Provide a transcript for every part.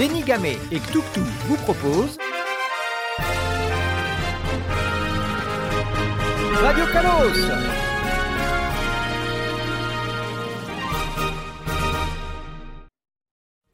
Zenigame et Ktuktu vous proposent Radio Kalos.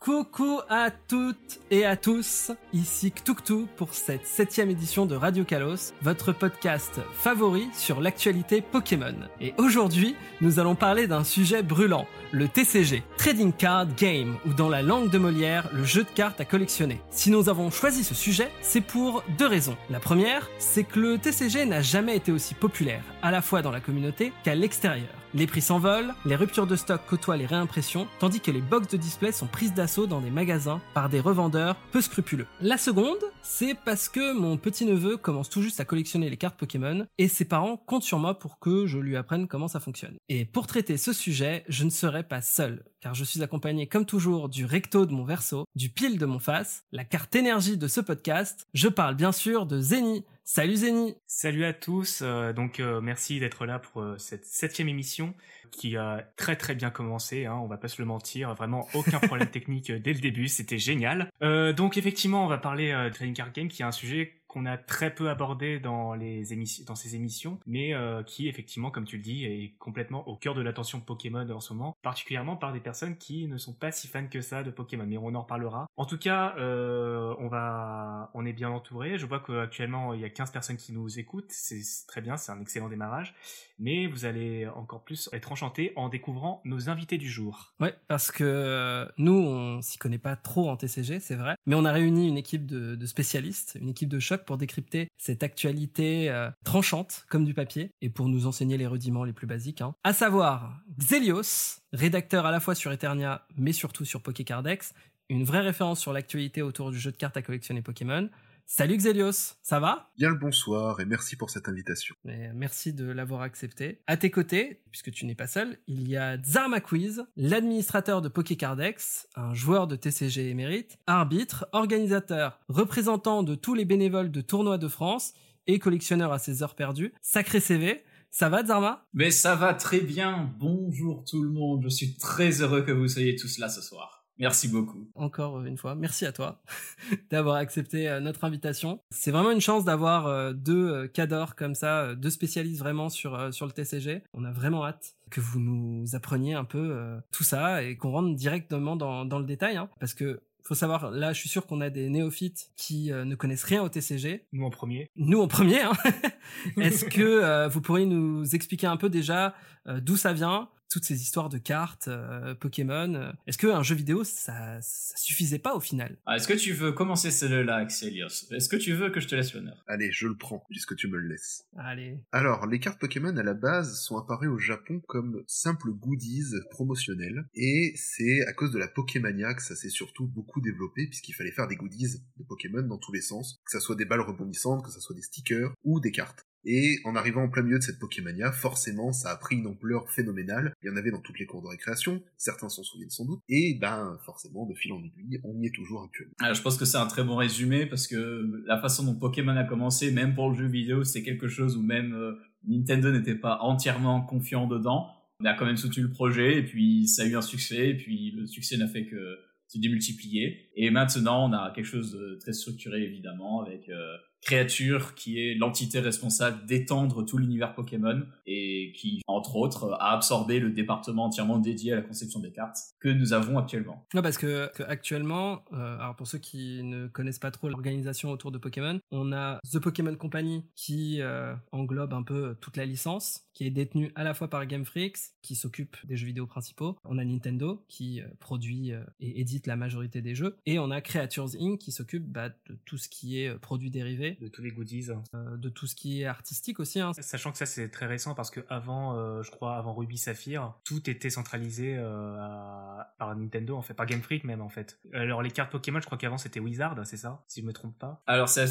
Coucou à toutes et à tous, ici Ktuktu pour cette septième édition de Radio Kalos, votre podcast favori sur l'actualité Pokémon. Et aujourd'hui, nous allons parler d'un sujet brûlant, le TCG, Trading Card Game, ou dans la langue de Molière, le jeu de cartes à collectionner. Si nous avons choisi ce sujet, c'est pour deux raisons. La première, c'est que le TCG n'a jamais été aussi populaire, à la fois dans la communauté qu'à l'extérieur. Les prix s'envolent, les ruptures de stock côtoient les réimpressions, tandis que les box de display sont prises d'assaut dans des magasins par des revendeurs peu scrupuleux. La seconde, c'est parce que mon petit-neveu commence tout juste à collectionner les cartes Pokémon, et ses parents comptent sur moi pour que je lui apprenne comment ça fonctionne. Et pour traiter ce sujet, je ne serai pas seul, car je suis accompagné comme toujours du recto de mon verso, du pile de mon face, la carte énergie de ce podcast. Je parle bien sûr de Zeni. Salut Zeni Salut à tous, euh, donc euh, merci d'être là pour euh, cette septième émission qui a très très bien commencé, hein, on va pas se le mentir, vraiment aucun problème technique dès le début, c'était génial. donc effectivement on va parler de Trading Card Game qui est un sujet qu'on a très peu abordé dans les émissions, dans ces émissions, mais euh, qui effectivement, comme tu le dis, est complètement au cœur de l'attention Pokémon en ce moment, particulièrement par des personnes qui ne sont pas si fans que ça de Pokémon. Mais on en reparlera. En tout cas, euh, on va, on est bien entouré. Je vois qu'actuellement il y a 15 personnes qui nous écoutent. C'est très bien, c'est un excellent démarrage. Mais vous allez encore plus être enchantés en découvrant nos invités du jour. Ouais, parce que nous, on s'y connaît pas trop en TCG, c'est vrai, mais on a réuni une équipe de, de spécialistes, une équipe de choc pour décrypter cette actualité euh, tranchante comme du papier et pour nous enseigner les rudiments les plus basiques. Hein. À savoir Xelios, rédacteur à la fois sur Eternia mais surtout sur Pokécardex, une vraie référence sur l'actualité autour du jeu de cartes à collectionner Pokémon. Salut Xelios, ça va? Bien le bonsoir et merci pour cette invitation. Et merci de l'avoir accepté. À tes côtés, puisque tu n'es pas seul, il y a Zarma Quiz, l'administrateur de Pokécardex, un joueur de TCG émérite, arbitre, organisateur, représentant de tous les bénévoles de tournois de France et collectionneur à ses heures perdues. Sacré CV. Ça va, Zarma Mais ça va très bien. Bonjour tout le monde. Je suis très heureux que vous soyez tous là ce soir. Merci beaucoup. Encore une fois, merci à toi d'avoir accepté euh, notre invitation. C'est vraiment une chance d'avoir euh, deux euh, cadors comme ça, deux spécialistes vraiment sur, sur le TCG. On a vraiment hâte que vous nous appreniez un peu tout ça et qu'on rentre directement dans, dans le détail. Hein, parce que faut savoir, là, je suis sûr qu'on a des néophytes qui ne connaissent rien au TCG. Nous en premier. Nous en premier. Hein Est-ce que vous pourriez nous expliquer un peu déjà d'où ça vient toutes ces histoires de cartes euh, Pokémon. Euh, est-ce qu'un jeu vidéo, ça, ça suffisait pas au final? Ah, Est-ce que tu veux commencer celle-là, Axelios? Est-ce que tu veux que je te laisse l'honneur? Allez, je le prends, puisque tu me le laisses. Allez. Alors, les cartes Pokémon à la base sont apparues au Japon comme simples goodies promotionnels, et c'est à cause de la Pokémania que ça s'est surtout beaucoup développé, puisqu'il fallait faire des goodies de Pokémon dans tous les sens, que ça soit des balles rebondissantes, que ça soit des stickers ou des cartes. Et en arrivant en plein milieu de cette Pokémania, forcément, ça a pris une ampleur phénoménale. Il y en avait dans toutes les cours de récréation, certains s'en souviennent sans doute, et ben, forcément, de fil en aiguille, on y est toujours actuellement. Alors, je pense que c'est un très bon résumé, parce que la façon dont Pokémon a commencé, même pour le jeu vidéo, c'est quelque chose où même euh, Nintendo n'était pas entièrement confiant dedans. On a quand même soutenu le projet, et puis ça a eu un succès, et puis le succès n'a fait que se démultiplier. Et maintenant, on a quelque chose de très structuré, évidemment, avec... Euh, créature qui est l'entité responsable d'étendre tout l'univers Pokémon et qui, entre autres, a absorbé le département entièrement dédié à la conception des cartes que nous avons actuellement. Non, parce que, actuellement, euh, alors pour ceux qui ne connaissent pas trop l'organisation autour de Pokémon, on a The Pokémon Company qui euh, englobe un peu toute la licence, qui est détenue à la fois par Game Freaks, qui s'occupe des jeux vidéo principaux, on a Nintendo qui euh, produit et édite la majorité des jeux, et on a Creatures Inc. qui s'occupe bah, de tout ce qui est produit de tous les goodies. Euh, de tout ce qui est artistique aussi. Hein. Sachant que ça c'est très récent parce que avant, euh, je crois, avant Ruby Saphir, tout était centralisé euh, par Nintendo en fait, par Game Freak même en fait. Alors les cartes Pokémon, je crois qu'avant c'était Wizard, c'est ça, si je me trompe pas. Alors c'est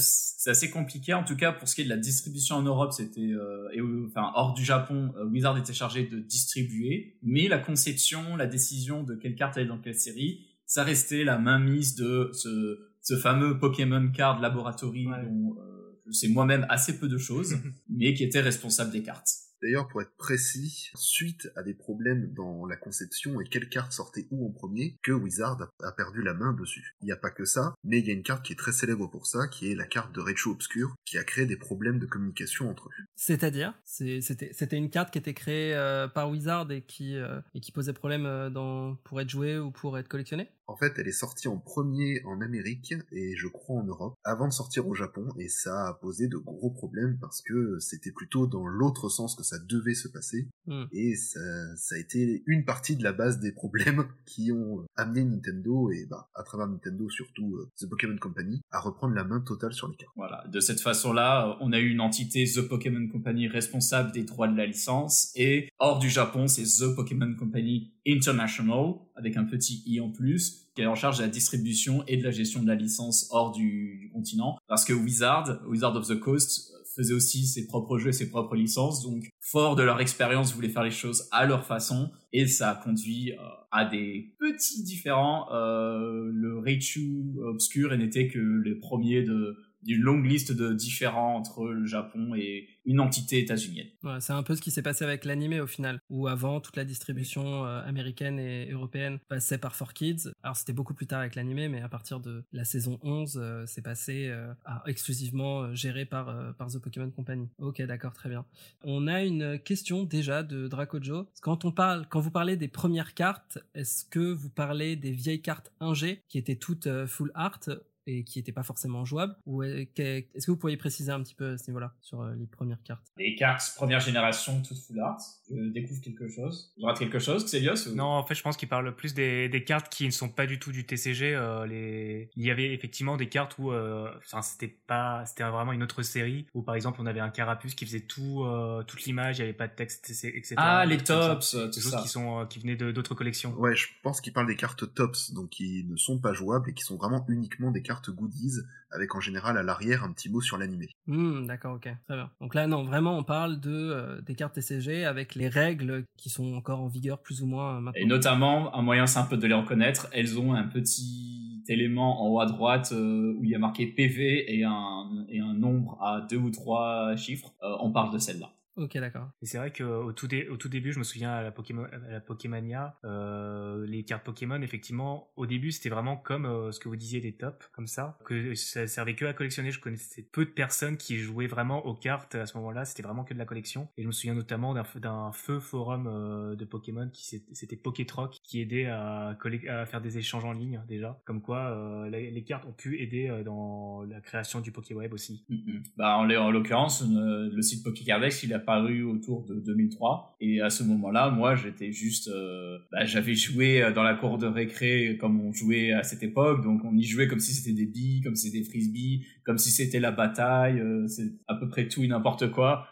assez compliqué en tout cas pour ce qui est de la distribution en Europe, c'était et enfin hors du Japon, Wizard était chargé de distribuer, mais la conception, la décision de quelle carte aller dans quelle série, ça restait la mainmise de ce ce fameux Pokémon Card Laboratory dont euh, je sais moi-même assez peu de choses, mais qui était responsable des cartes. D'ailleurs, pour être précis, suite à des problèmes dans la conception et quelle carte sortait où en premier, que Wizard a perdu la main dessus. Il n'y a pas que ça, mais il y a une carte qui est très célèbre pour ça, qui est la carte de Rechu Obscur, qui a créé des problèmes de communication entre eux. C'est-à-dire C'était une carte qui était créée euh, par Wizard et qui, euh, et qui posait problème euh, dans, pour être jouée ou pour être collectionnée? En fait, elle est sortie en premier en Amérique et je crois en Europe avant de sortir au Japon et ça a posé de gros problèmes parce que c'était plutôt dans l'autre sens que ça devait se passer hmm. et ça, a été une partie de la base des problèmes qui ont amené Nintendo et bah à travers Nintendo surtout euh, The Pokémon Company à reprendre la main totale sur les cartes. Voilà, de cette façon-là, on a eu une entité The Pokémon Company responsable des droits de la licence et hors du Japon, c'est The Pokémon Company International, avec un petit i en plus, qui est en charge de la distribution et de la gestion de la licence hors du, continent. Parce que Wizard, Wizard of the Coast, faisait aussi ses propres jeux et ses propres licences, donc fort de leur expérience, voulaient faire les choses à leur façon, et ça a conduit euh, à des petits différents. Euh, le Reichu Obscur n'était que les premiers de d'une longue liste de différents entre le Japon et une entité états-unienne. c'est un peu ce qui s'est passé avec l'animé au final, où avant toute la distribution euh, américaine et européenne passait par 4Kids. Alors c'était beaucoup plus tard avec l'animé, mais à partir de la saison 11, euh, c'est passé euh, exclusivement géré par, The Pokémon Company. Ok, d'accord, très bien. On a une question déjà de Dracojo. Quand quand vous parlez des premières cartes, est-ce que vous parlez des vieilles cartes 1G qui étaient toutes full art et qui n'était pas forcément jouable Ou est-ce que vous pourriez préciser un petit peu à ce niveau-là sur euh, les premières cartes? Les cartes première génération, toutes full art. Je découvre quelque chose. Je rate quelque chose, Xelios ou... Non, en fait, je pense qu'il parle plus des, des, cartes qui ne sont pas du tout du TCG. Euh, les... Il y avait effectivement des cartes où, euh, enfin, c'était pas, c'était vraiment une autre série où, par exemple, on avait un carapuce qui faisait tout, toute l'image, il n'y avait pas de texte, etc. Ah, les tops, tout des choses qui sont, qui venaient d'autres collections. Ouais, je pense qu'il parle des cartes tops, donc qui ne sont pas jouables et qui sont vraiment uniquement des cartes goodies avec en général à l'arrière un petit mot sur l'animé. Hmm, d'accord, ok, très bien. Donc là, non, vraiment, on parle de euh, des cartes TCG avec les règles qui sont encore en vigueur plus ou moins euh, maintenant. Et notamment, un moyen simple de les reconnaître, elles ont un petit élément en haut à droite euh, où il y a marqué PV et un, et un nombre à deux ou trois chiffres. on parle de celle-là. Ok, d'accord. Et c'est vrai qu'au tout, au tout début, je me souviens à la, Pokémon, à la Pokémania, euh, les cartes Pokémon, effectivement, au début, c'était vraiment comme euh, ce que vous disiez des tops, comme ça, que ça servait que à collectionner. Je connaissais peu de personnes qui jouaient vraiment aux cartes à ce moment-là. C'était vraiment que de la collection. Et je me souviens notamment d'un feu forum euh, de Pokémon qui c'était Pokétroc, qui aidait à, à faire des échanges en ligne déjà. Comme quoi, euh, les, cartes ont pu aider euh, dans la création du Pokéweb aussi. Mm, mm. Bah, en, en l'occurrence, le site Pokécardex, il a paru autour de 2003. Et à ce moment-là, moi, j'étais juste, euh, bah, j'avais joué euh, dans la cour de récré comme on jouait à cette époque. Donc, on y jouait comme si c'était des billes, comme si c'était des frisbees, comme si c'était la bataille. Euh, c'est à peu près tout et n'importe quoi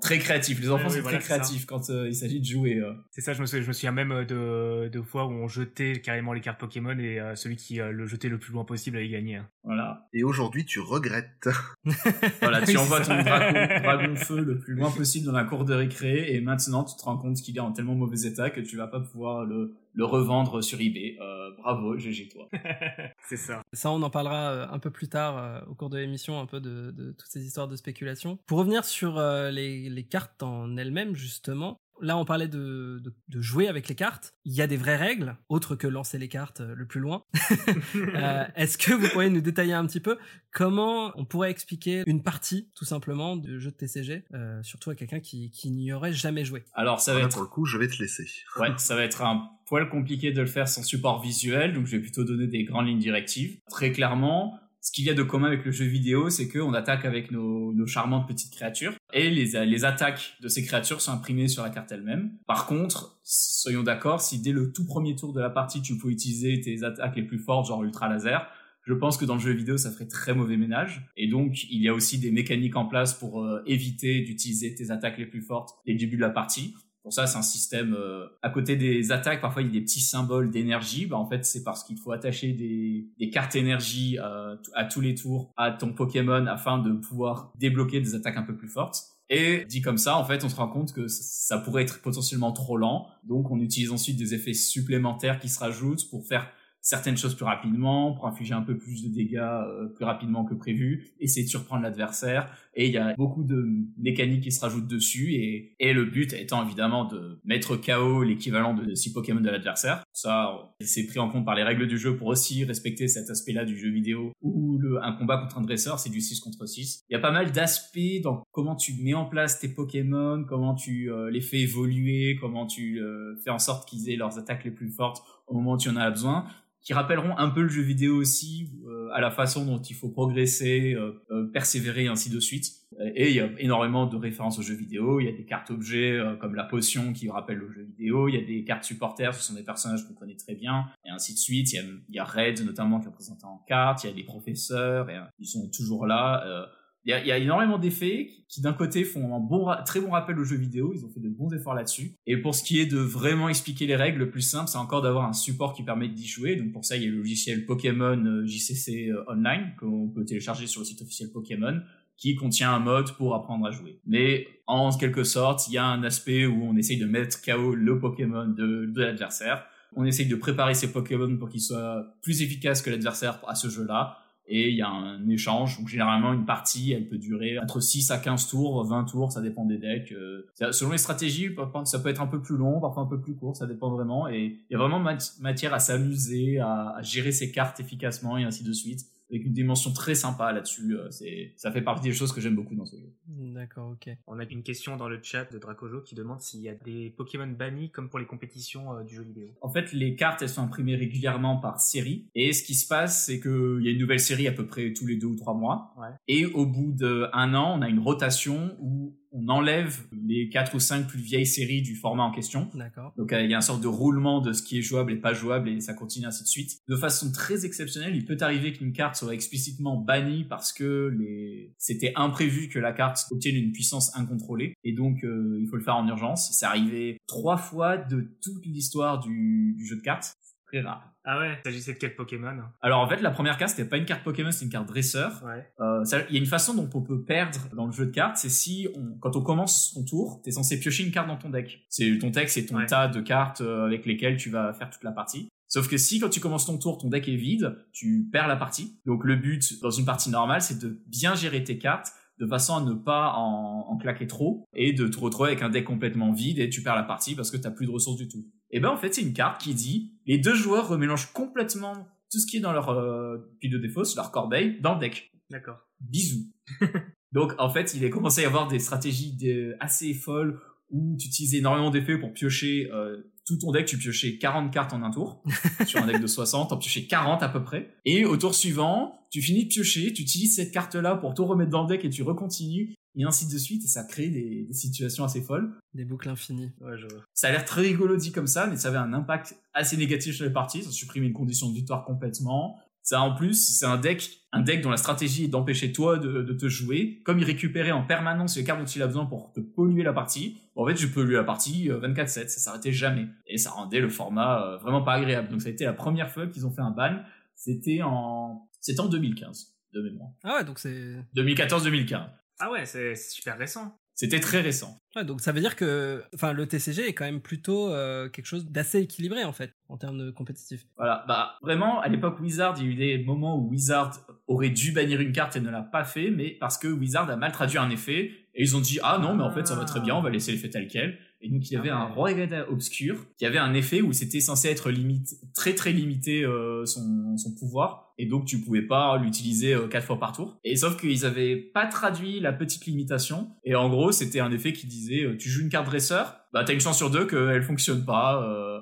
très créatif. Les enfants sont très créatifs quand euh, il s'agit de jouer. Euh. C'est ça, je me, souviens, je me souviens même euh, de, de fois où on jetait carrément les cartes Pokémon et celui qui le jetait le plus loin possible avait gagné. Hein. Voilà. Et aujourd'hui, tu regrettes. voilà, tu envoies ton dragon, dragon, feu le plus loin possible dans la cour de récré et maintenant tu te rends compte qu'il est en tellement mauvais état que tu vas pas pouvoir le, le revendre sur eBay. Euh, bravo, GG toi. c'est ça. Ça, on en parlera euh, un peu plus tard euh, au cours de l'émission, un peu de, de, toutes ces histoires de spéculation. Pour revenir sur les, les, cartes en elles-mêmes, justement, Là, on parlait de, de, jouer avec les cartes. Il y a des vraies règles, autres que lancer les cartes le plus loin. Est-ce que vous pourriez nous détailler un petit peu comment on pourrait expliquer une partie, tout simplement, du jeu de TCG, surtout à quelqu'un qui, qui n'y aurait jamais joué? Alors, ça va être... Pour le coup, je vais te laisser. ouais, ça va être un poil compliqué de le faire sans support visuel, donc je vais plutôt donner des grandes lignes directives. Très clairement, ce qu'il y a de commun avec le jeu vidéo, c'est qu'on attaque avec nos, charmantes petites créatures et les, les attaques de ces créatures sont imprimées sur la carte elle-même. Par contre, soyons d'accord, si dès le tout premier tour de la partie tu peux utiliser tes attaques les plus fortes, genre ultra laser, je pense que dans le jeu vidéo, ça ferait très mauvais ménage. Et donc, il y a aussi des mécaniques en place pour euh, éviter d'utiliser tes attaques les plus fortes dès le début de la partie. Pour ça, c'est un système. Euh, à côté des attaques, parfois il y a des petits symboles d'énergie. Bah, en fait, c'est parce qu'il faut attacher des, cartes énergie euh, à tous les tours à ton Pokémon afin de pouvoir débloquer des attaques un peu plus fortes. Et dit comme ça, en fait, on se rend compte que ça pourrait être potentiellement trop lent. Donc, on utilise ensuite des effets supplémentaires qui se rajoutent pour faire certaines choses plus rapidement, pour infliger un peu plus de dégâts euh, plus rapidement que prévu, essayer de surprendre l'adversaire. Et il y a beaucoup de mécaniques qui se rajoutent dessus. Et, et le but étant évidemment de mettre KO l'équivalent de 6 Pokémon de l'adversaire. Ça, c'est pris en compte par les règles du jeu pour aussi respecter cet aspect-là du jeu vidéo où le, un combat contre un dresseur, c'est du 6 contre 6. Il y a pas mal d'aspects dans comment tu mets en place tes Pokémon, comment tu euh, les fais évoluer, comment tu euh, fais en sorte qu'ils aient leurs attaques les plus fortes au moment où tu en as besoin qui rappelleront un peu le jeu vidéo aussi, euh, à la façon dont il faut progresser, euh, euh, persévérer, ainsi de suite. Et il y a énormément de références au jeu vidéo. Il y a des cartes objets comme la potion qui rappelle le jeu vidéo. Il y a des cartes supporters, ce sont des personnages qu'on connaît très bien, et ainsi de suite. Il y a, il y a Red notamment qui est représenté en carte. Il y a des professeurs, et ils sont toujours là il y a, énormément d'effets qui, d'un côté, font un bon, très bon rappel au jeu vidéo. Ils ont fait de bons efforts là-dessus. Et pour ce qui est de vraiment expliquer les règles, le plus simple, c'est encore d'avoir un support qui permet d'y jouer. Donc pour ça, il y a le logiciel Pokémon euh, JCC euh, Online qu'on peut télécharger sur le site officiel Pokémon qui contient un mode pour apprendre à jouer. Mais en quelque sorte, il y a un aspect où on essaye de mettre KO le Pokémon de, de l'adversaire. On essaye de préparer ses Pokémon pour qu'ils soient plus efficaces que l'adversaire à ce jeu-là et il y a un échange. Donc généralement une partie, elle peut durer entre 6 à 15 tours, 20 tours, ça dépend des decks. Euh, selon les stratégies, ça peut être un peu plus long, parfois un peu plus court, ça dépend vraiment. Et il y a vraiment matière à s'amuser, à, gérer ses cartes efficacement et ainsi de suite avec une dimension très sympa là-dessus. Euh, c'est, ça fait partie des choses que j'aime beaucoup dans ce jeu. D'accord, ok. On a une question dans le chat de Dracojo qui demande s'il y a des Pokémon bannis comme pour les compétitions euh, du jeu vidéo. En fait, les cartes, elles sont imprimées régulièrement par série. Et ce qui se passe, c'est qu'il y a une nouvelle série à peu près tous les deux ou trois mois. Et au bout d'un an, on a une rotation où on enlève les quatre ou cinq plus vieilles séries du format en question. D'accord. Donc euh, il y a un sorte de roulement de ce qui est jouable et pas jouable et ça continue ainsi de suite. De façon très exceptionnelle, il peut arriver qu'une carte soit explicitement bannie parce que les... c'était imprévu que la carte obtienne une puissance incontrôlée et donc euh, il faut le faire en urgence. C'est arrivé trois fois de toute l'histoire du, du jeu de cartes. Très rare. Ah ouais, il s'agissait de quel Pokémon Alors en fait, la première carte, c'était pas une carte Pokémon, c'était une carte dresseur. Ouais. Euh, il y a une façon dont on peut perdre dans le jeu de cartes, c'est si, on, quand on commence son tour, t'es censé piocher une carte dans ton deck. C'est ton deck, c'est ton tas de cartes euh, avec lesquelles tu vas faire toute la partie. Sauf que si quand tu commences ton tour, ton deck est vide, tu perds la partie. Donc le but dans une partie normale, c'est de bien gérer tes cartes de façon à ne pas en, en, claquer trop et de te retrouver avec un deck complètement vide et tu perds la partie parce que t'as plus de ressources du tout. Et ben en fait c'est une carte qui dit les deux joueurs remélangent complètement tout ce qui est dans leur euh, pile de défausse, leur corbeille, dans le deck. D'accord. Bisous. Donc en fait il est commencé à y avoir des stratégies assez folles où tu utilises énormément d'effets pour piocher euh, tout ton deck, tu piochais 40 cartes en un tour. sur un deck de 60, t'en piochais 40 à peu près. Et au tour suivant, tu finis de piocher, tu utilises cette carte-là pour tout remettre dans le deck et tu recontinues. Et ainsi de suite, et ça crée des, situations assez folles. Des boucles infinies. Ouais, je vois. Ça a l'air très rigolo dit comme ça, mais ça avait un impact assez négatif sur les parties. Ça supprimait une condition de victoire complètement. Ça, en plus, c'est un deck, un deck dont la stratégie est d'empêcher toi de, de, te jouer. Comme il récupérait en permanence les cartes dont il a besoin pour te polluer la partie, en fait, je polluais la partie 24-7, euh, ça s'arrêtait jamais. Et ça rendait le format euh, vraiment pas agréable. Donc ça a été la première fois qu'ils ont fait un ban. C'était en, c'était en 2015, de mémoire. Ah ouais, donc c'est... 2014-2015. Ah ouais, c'est super récent. C'était très récent. Ouais, donc ça veut dire que enfin, le TCG est quand même plutôt euh, quelque chose d'assez équilibré en fait, en termes de compétitif. Voilà, bah vraiment, à l'époque Wizard, il y a eu des moments où Wizard aurait dû bannir une carte et ne l'a pas fait, mais parce que Wizard a mal traduit un effet, et ils ont dit ah non, mais en fait ça va très bien, on va laisser l'effet tel quel. Et donc il y avait ah un roi obscur qui avait un effet où c'était censé être limite, très très limité euh, son, son pouvoir et donc tu pouvais pas l'utiliser euh, quatre fois par tour. Et sauf qu'ils avaient pas traduit la petite limitation et en gros c'était un effet qui disait euh, tu joues une carte dresseur, bah t'as une chance sur deux qu'elle fonctionne pas euh,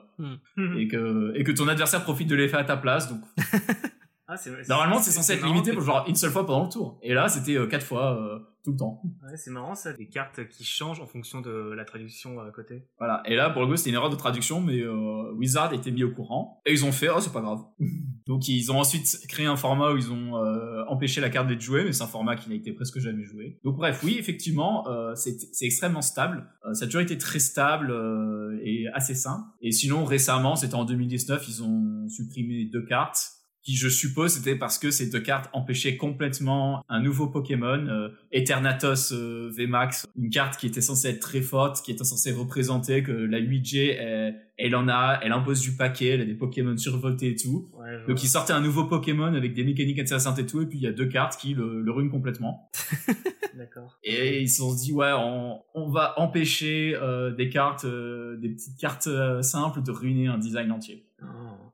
hmm. et que et que ton adversaire profite de l'effet à ta place donc. ah, Normalement c'est censé être limité pour genre une seule fois pendant le tour et là c'était quatre fois tout le temps. Ouais, c'est marrant ça, des cartes qui changent en fonction de la traduction à côté. Voilà, et là pour le coup c'était une erreur de traduction, mais euh, Wizard était mis au courant et ils ont fait oh c'est pas grave. Donc ils ont ensuite créé un format où ils ont euh, empêché la carte d'être jouée, mais c'est un format qui n'a été presque jamais joué. Donc bref, oui effectivement euh, c'est extrêmement stable, euh, ça a toujours été très stable euh, et assez sain. Et sinon récemment, c'était en 2019, ils ont supprimé deux cartes qui je suppose c'était parce que ces deux cartes empêchaient complètement un nouveau Pokémon, euh, Eternatus euh, VMAX, une carte qui était censée être très forte, qui était censée représenter que la 8G, elle, elle en a, elle impose du paquet, elle a des Pokémon survoltés et tout. Ouais, je Donc vois. il sortait un nouveau Pokémon avec des mécaniques intéressantes et tout, et puis il y a deux cartes qui le, le ruinent complètement. D'accord. Et ils se sont dit ouais, on, on va empêcher euh, des cartes, euh, des petites cartes euh, simples de ruiner un design entier. Oh.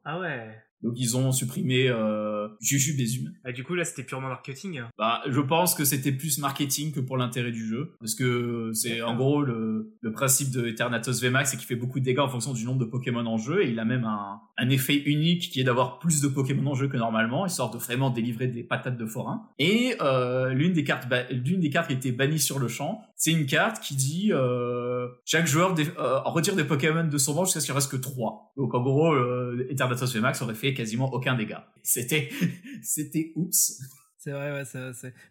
Ah ouais. Donc ils ont supprimé euh, Jujubezum. Ah, du coup, là, c'était purement marketing. Bah, je pense que c'était plus marketing que pour l'intérêt du jeu, parce que c'est en gros le, le principe de Eternatus VMAX, c'est qu'il fait beaucoup de dégâts en fonction du nombre de Pokémon en jeu, et il a même un, un effet unique qui est d'avoir plus de Pokémon en jeu que normalement, histoire de vraiment délivrer des patates de forain. Et euh, l'une des cartes, l'une des cartes qui été bannie sur le champ, c'est une carte qui dit euh, chaque joueur euh, retire des Pokémon de son banc jusqu'à ce qu'il reste que 3. Donc en gros, euh, Eternatus VMAX aurait fait quasiment aucun dégât. C'était, c'était oups. C'est vrai,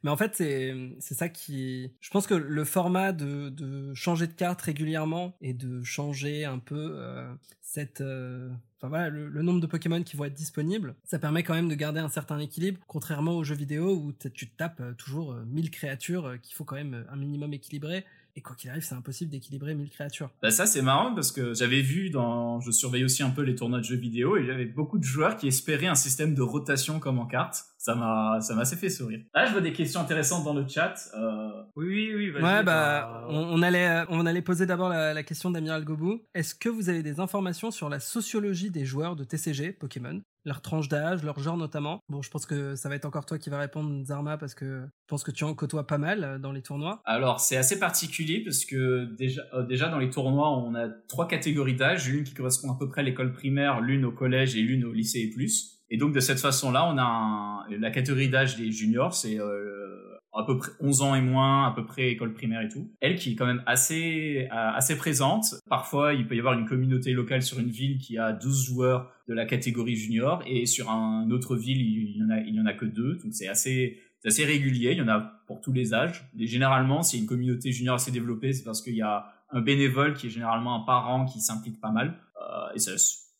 Mais en fait, c'est, ça qui. Je pense que le format de, changer de carte régulièrement et de changer un peu euh, cette. euh, Enfin voilà, le, nombre de Pokémon qui vont être disponibles, ça permet quand même de garder un certain équilibre, contrairement aux jeux vidéo où tu tapes euh, toujours euh, 1000 créatures qu'il faut quand même un minimum équilibrer. Et quoi qu'il arrive, c'est impossible d'équilibrer 1000 créatures. Bah ça c'est marrant parce que j'avais vu dans, je surveille aussi un peu les tournois de jeux vidéo et j'avais beaucoup de joueurs qui espéraient un système de rotation comme en carte. Ça m'a, ça m'a assez fait sourire. Là je vois des questions intéressantes dans le chat. Euh, Oui, oui, oui. vas-y, Ouais, bah, bah, on, on allait, euh, on allait poser d'abord la, la question d'Amiral Gobou. Est-ce que vous avez des informations sur la sociologie des joueurs de TCG Pokémon? Leur tranche d'âge, leur genre notamment Bon, je pense que ça va être encore toi qui va répondre, Zarma, parce que je pense que tu en côtoies pas mal euh, dans les tournois. Alors c'est assez particulier parce que déjà, euh, déjà dans les tournois on a trois catégories d'âge, l'une qui correspond à peu près à l'école primaire, l'une au collège et l'une au lycée et plus. Et donc de cette façon-là, on a un- la catégorie d'âge des juniors, c'est euh, à peu près 11 ans et moins, à peu près école primaire et tout. Elle qui est quand même assez euh, assez présente. Parfois, il peut y avoir une communauté locale sur une ville qui a 12 joueurs de la catégorie junior et sur un autre ville, il y en a il en a que deux. Donc c'est assez c'est assez régulier, il y en a pour tous les âges. Et généralement, a une communauté junior assez développée, c'est parce qu'il y a un bénévole qui est généralement un parent qui s'implique pas mal. Euh, et ça,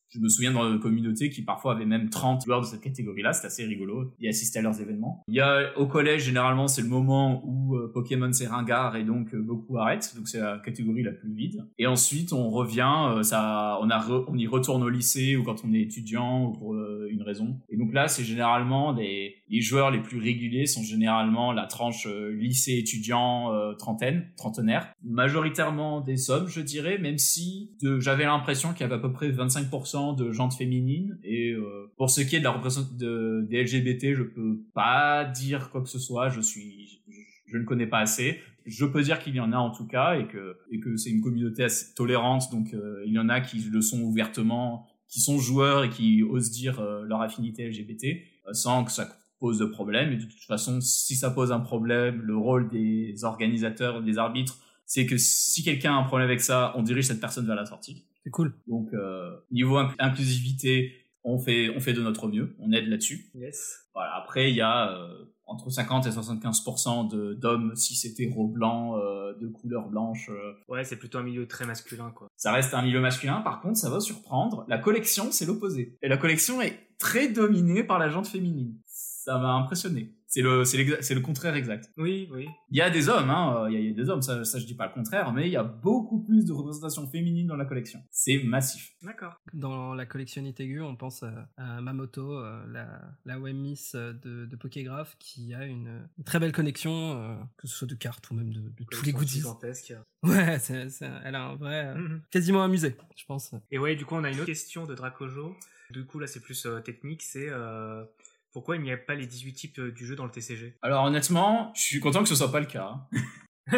je me souviens dans la communauté qui parfois avait même 30 joueurs de cette catégorie-là, c'était assez rigolo d'y assister à leurs événements. Il y a au collège, généralement, c'est le moment où euh, Pokémon c'est et donc euh, beaucoup arrêtent, donc c'est la catégorie la plus vide. Et ensuite, on revient, euh, ça, on, on y retourne au lycée ou quand on est étudiant ou pour une raison. Et donc là, c'est généralement des, les joueurs les plus réguliers sont généralement la tranche lycée étudiant euh, trentaine, trentenaire. Majoritairement des hommes, je dirais, même si j'avais l'impression qu'il y avait à peu près 25% de jantes féminines. Et euh, pour ce qui est de la représentation de, des LGBT, je peux pas dire quoi que ce soit. Je suis, je, ne connais pas assez. Je peux dire qu'il y en a en tout cas et que et que c'est une communauté assez tolérante. Donc euh, il y en a qui le sont ouvertement, qui sont joueurs et qui osent dire euh, leur affinité LGBT sans que ça pose de problème. Et de toute façon, si ça pose un problème, le rôle des organisateurs, des arbitres, c'est que si quelqu'un a un problème avec ça, on dirige cette personne vers la sortie. C'est cool. Donc euh, niveau inc- inclusivité, on fait on fait de notre mieux, on aide là-dessus. Yes. Voilà. Après, il y a euh, entre 50 et 75% de d'hommes cis hétéro blancs euh, de couleur blanche. euh. Ouais, c'est plutôt un milieu très masculin, quoi. Ça reste un milieu masculin. Par contre, ça va surprendre. La collection, c'est l'opposé. Et la collection est très dominée par la jante féminine. Ça m'a impressionné. C'est le c'est le contraire exact. Oui, oui. Il y a des hommes, hein, euh, il y, a- il y a des hommes, ça, ça je dis pas le contraire, mais il y a beaucoup plus de représentation féminine dans la collection. C'est massif. D'accord. Dans la collection Itegu, on pense à, à Mamoto, euh, la, la web miss euh, de, de Pokégraph, qui a une, une très belle connexion, euh, que ce soit de cartes ou même de, de tous les goodies. gigantesque. Ouais, c'est, c'est- elle a un vrai, euh, Mhm. quasiment un musée, je pense. Et ouais, du coup, on a une autre question de Dracojo. Du coup, là, c'est plus euh, technique. C'est euh, pourquoi il n'y a pas les 18 types euh, du jeu dans le TCG Alors honnêtement, je suis content que ce soit pas le cas. hein.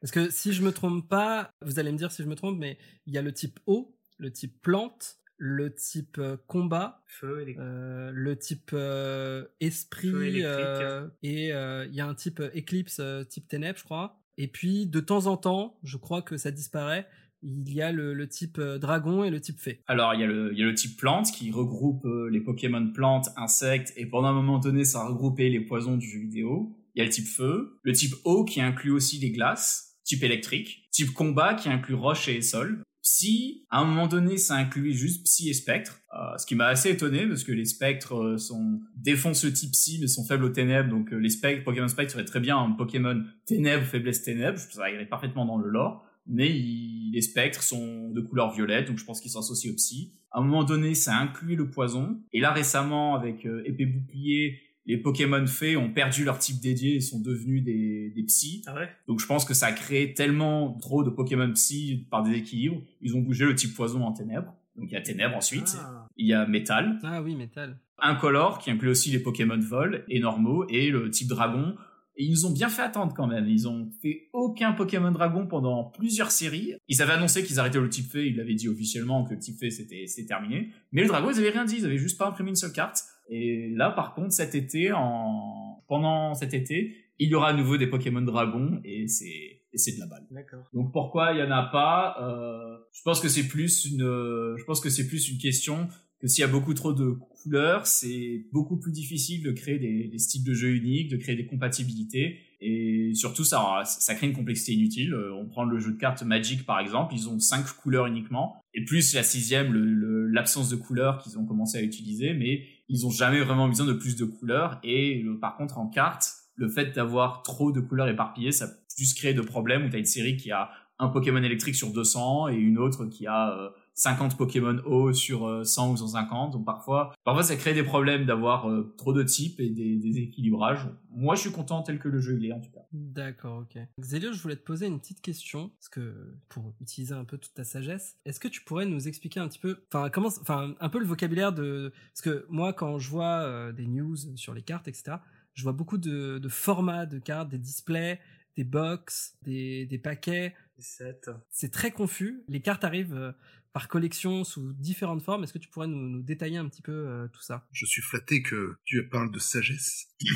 Parce que si je me trompe pas, vous allez me dire si je me trompe, mais il y a le type eau, le type plante, le type euh, combat, Feu, électrique. euh, le type euh, esprit, Feu électrique. euh, et euh, il y a un type éclipse, euh, type ténèbres, je crois. Et puis de temps en temps, je crois que ça disparaît. Il y a le, le type euh, dragon et le type fée. Alors il y, a le, il y a le type plante qui regroupe euh, les Pokémon plantes, insectes, et pendant un moment donné, ça a regroupé les poisons du jeu vidéo. Il y a le type feu, le type eau qui inclut aussi les glaces, type électrique, type combat qui inclut roche et sol, Psy, à un moment donné, ça incluait juste Psy et Spectre, euh, ce qui m'a assez étonné parce que les Spectres sont défoncent le type Psy mais sont faibles aux ténèbres, donc les Spectres, Pokémon Spectre serait très bien un Pokémon ténèbres, faiblesse ténèbres, ça irait parfaitement dans le lore. Mais les spectres sont de couleur violette, donc je pense qu'ils s'associent au psy. À un moment donné, ça inclut le poison. Et là, récemment, avec épée bouclier, les Pokémon fées ont perdu leur type dédié et sont devenus des, des psys. Ah ouais? Donc je pense que ça a créé tellement trop de Pokémon psy par déséquilibre. Ils ont bougé le type poison en ténèbres. Donc il y a ténèbres ensuite. Ah. Il y a métal. Ah oui, métal. Incolore qui inclut aussi les Pokémon vol et normaux et le type dragon. Et ils nous ont bien fait attendre quand même. Ils ont fait aucun Pokémon Dragon pendant plusieurs séries. Ils avaient annoncé qu'ils arrêtaient le type fée. Ils l'avaient dit officiellement que le type fée c'était terminé. Mais le dragon ils avaient rien dit. Ils avaient juste pas imprimé une seule carte. Et là, par contre, cet été, en... pendant cet été, il y aura à nouveau des Pokémon Dragon et c'est et c'est de la balle. D'accord. Donc pourquoi il y en a pas euh, Je pense que c'est plus une, je pense que c'est plus une question que s'il y a beaucoup trop de couleurs, c'est beaucoup plus difficile de créer des, styles de jeu uniques, de créer des compatibilités. Et surtout, ça, crée une complexité inutile. Euh, on prend le jeu de cartes Magic, par exemple. Ils ont cinq couleurs uniquement. Et plus la sixième, l'absence de couleurs qu'ils ont commencé à utiliser. Mais ils ont jamais vraiment besoin de plus de couleurs. Et euh, par contre, en cartes, le fait d'avoir trop de couleurs éparpillées, ça peut juste créer de problèmes où tu as une série qui a un Pokémon électrique sur 200 et une autre qui a euh, 50 Pokémon eau sur 100 euh, ou 150. Donc parfois, parfois ça crée des problèmes d'avoir euh, trop de types et des, des, équilibrages. Moi, je suis content tel que le jeu il est en tout cas. D'accord, ok. Xelio, je voulais te poser une petite question parce que pour utiliser un peu toute ta sagesse, est-ce que tu pourrais nous expliquer un petit peu, enfin comment, enfin un peu le vocabulaire de, parce que moi quand je vois euh, des news sur les cartes, etc. Je vois beaucoup de, de formats de cartes, des displays, des box, des, des paquets. C'est très confus. Les cartes arrivent par collection sous différentes formes. Est-ce que tu pourrais nous, nous détailler un petit peu euh, tout ça? Je suis flatté que tu parles de sagesse.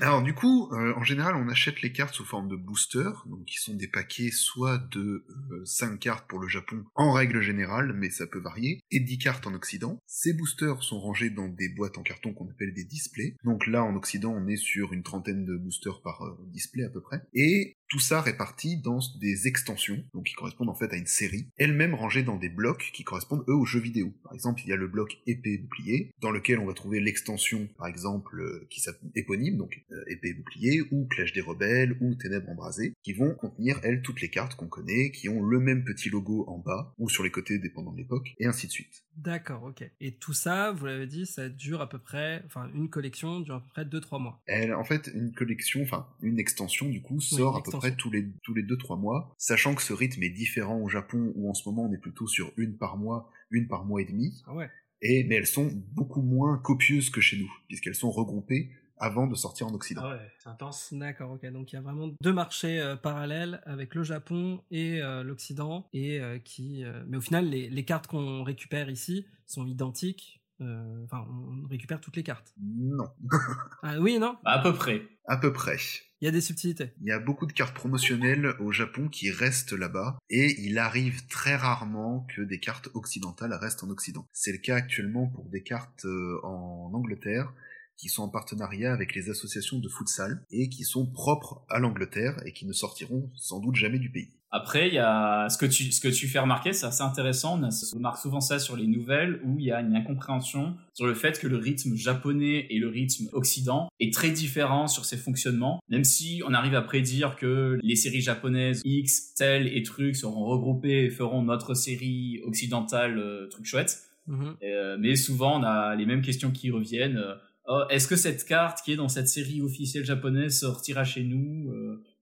Alors du coup, euh, en général, on achète les cartes sous forme de booster, donc qui sont des paquets soit de euh, 5 cartes pour le Japon en règle générale, mais ça peut varier, et 10 cartes en Occident. Ces boosters sont rangés dans des boîtes en carton qu'on appelle des displays. Donc là, en Occident, on est sur une trentaine de boosters par euh, display à peu près. Et tout ça réparti dans des extensions, donc qui correspondent en fait une série, elles-mêmes rangées dans des blocs qui correspondent eux aux jeux vidéo. Par exemple, il y a le bloc épée bouclier, dans lequel on va trouver l'extension, par exemple, euh, qui s'appelle éponyme, donc euh, épée bouclier, ou Clash des rebelles, ou Ténèbres embrasées, qui vont contenir elles toutes les cartes qu'on connaît, qui ont le même petit logo en bas, ou sur les côtés dépendant de l'époque, et ainsi de suite. D'accord, ok. Et tout ça, vous l'avez dit, ça dure à peu près, enfin une collection dure à peu près 2-3 mois. Elle, en fait, une collection, enfin une extension du coup, sort Oui, à peu près tous les tous les 2-3 mois, sachant que ce rythme est différent au Japon où en ce moment on est plutôt sur une par mois, une par mois et demi. Ah ouais. Et mais elles sont beaucoup moins copieuses que chez nous, puisqu'elles sont regroupées avant de sortir en Occident. Ah ouais, c'est intense. D'accord, ok. Donc il y a vraiment deux marchés euh, parallèles avec le Japon et euh, l'Occident, et euh, qui, mais au final, les, les cartes qu'on récupère ici sont identiques. Euh, Enfin, on récupère toutes les cartes. Non, Ah oui, non? À peu près. à peu près. Il y a des subtilités. Il y a beaucoup de cartes promotionnelles au Japon qui restent là-bas, et il arrive très rarement que des cartes occidentales restent en Occident. C'est le cas actuellement pour des cartes euh, en Angleterre, qui sont en partenariat avec les associations de futsal, et qui sont propres à l'Angleterre, et qui ne sortiront sans doute jamais du pays. Après, il y a ce que tu ce que tu fais remarquer, c'est assez intéressant. On, a- on remarque souvent ça sur les nouvelles où il y a une incompréhension sur le fait que le rythme japonais et le rythme occident est très différent sur ses fonctionnements. Même si on arrive à prédire que les séries japonaises X, tel et trucs seront regroupées et feront notre série occidentale euh, truc chouette. Mhm. Euh, mais souvent, on a les mêmes questions qui reviennent. Euh, oh, est-ce que cette carte qui est dans cette série officielle japonaise sortira chez nous